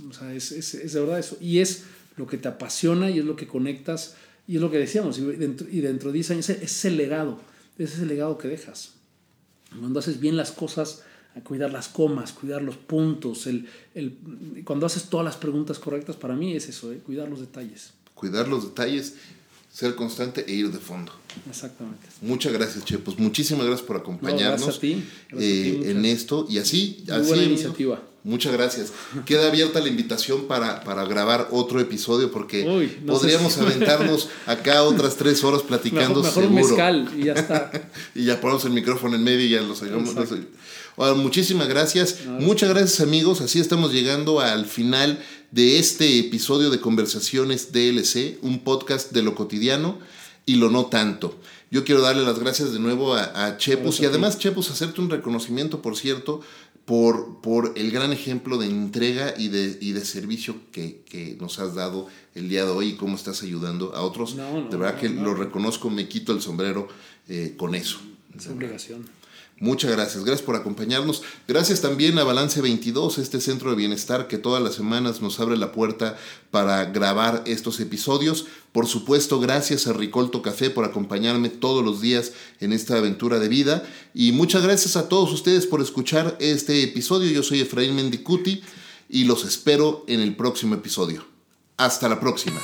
B: O sea, es, es, de verdad eso. Y es lo que te apasiona y es lo que conectas y es lo que decíamos. Y dentro, y dentro de 10 años es el legado, ese es el legado que dejas. Cuando haces bien las cosas, cuidar las comas, cuidar los puntos, el, el, cuando haces todas las preguntas correctas, para mí es eso, ¿eh? cuidar los detalles.
A: Cuidar los detalles ser constante e ir de fondo.
B: Exactamente.
A: Muchas gracias, Che. Pues muchísimas gracias por acompañarnos gracias a ti. Eh, en esto. Y así,
B: Muy buena iniciativa.
A: Muchas gracias. Queda abierta la invitación para, para grabar otro episodio porque podríamos aventarnos acá otras tres horas platicando
B: mejor, mejor Un mezcal y ya está.
A: y ya ponemos el micrófono en medio y ya los hagamos. Bueno, muchísimas gracias. Muchas gracias amigos. Así estamos llegando al final de este episodio de Conversaciones DLC, un podcast de lo cotidiano y lo no tanto. Yo quiero darle las gracias de nuevo a, Chepus y además Chepus hacerte un reconocimiento, por cierto, por, por el gran ejemplo de entrega y de, y de servicio que, que, nos has dado el día de hoy y cómo estás ayudando a otros. de verdad que lo reconozco, me quito el sombrero eh, con eso.
B: Es obligación.
A: Muchas gracias, gracias por acompañarnos. Gracias también a Balance 22, este centro de bienestar que todas las semanas nos abre la puerta para grabar estos episodios. Por supuesto, gracias a Ricolto Café por acompañarme todos los días en esta aventura de vida. Y muchas gracias a todos ustedes por escuchar este episodio. Yo soy Efraín Mendicuti y los espero en el próximo episodio. Hasta la próxima.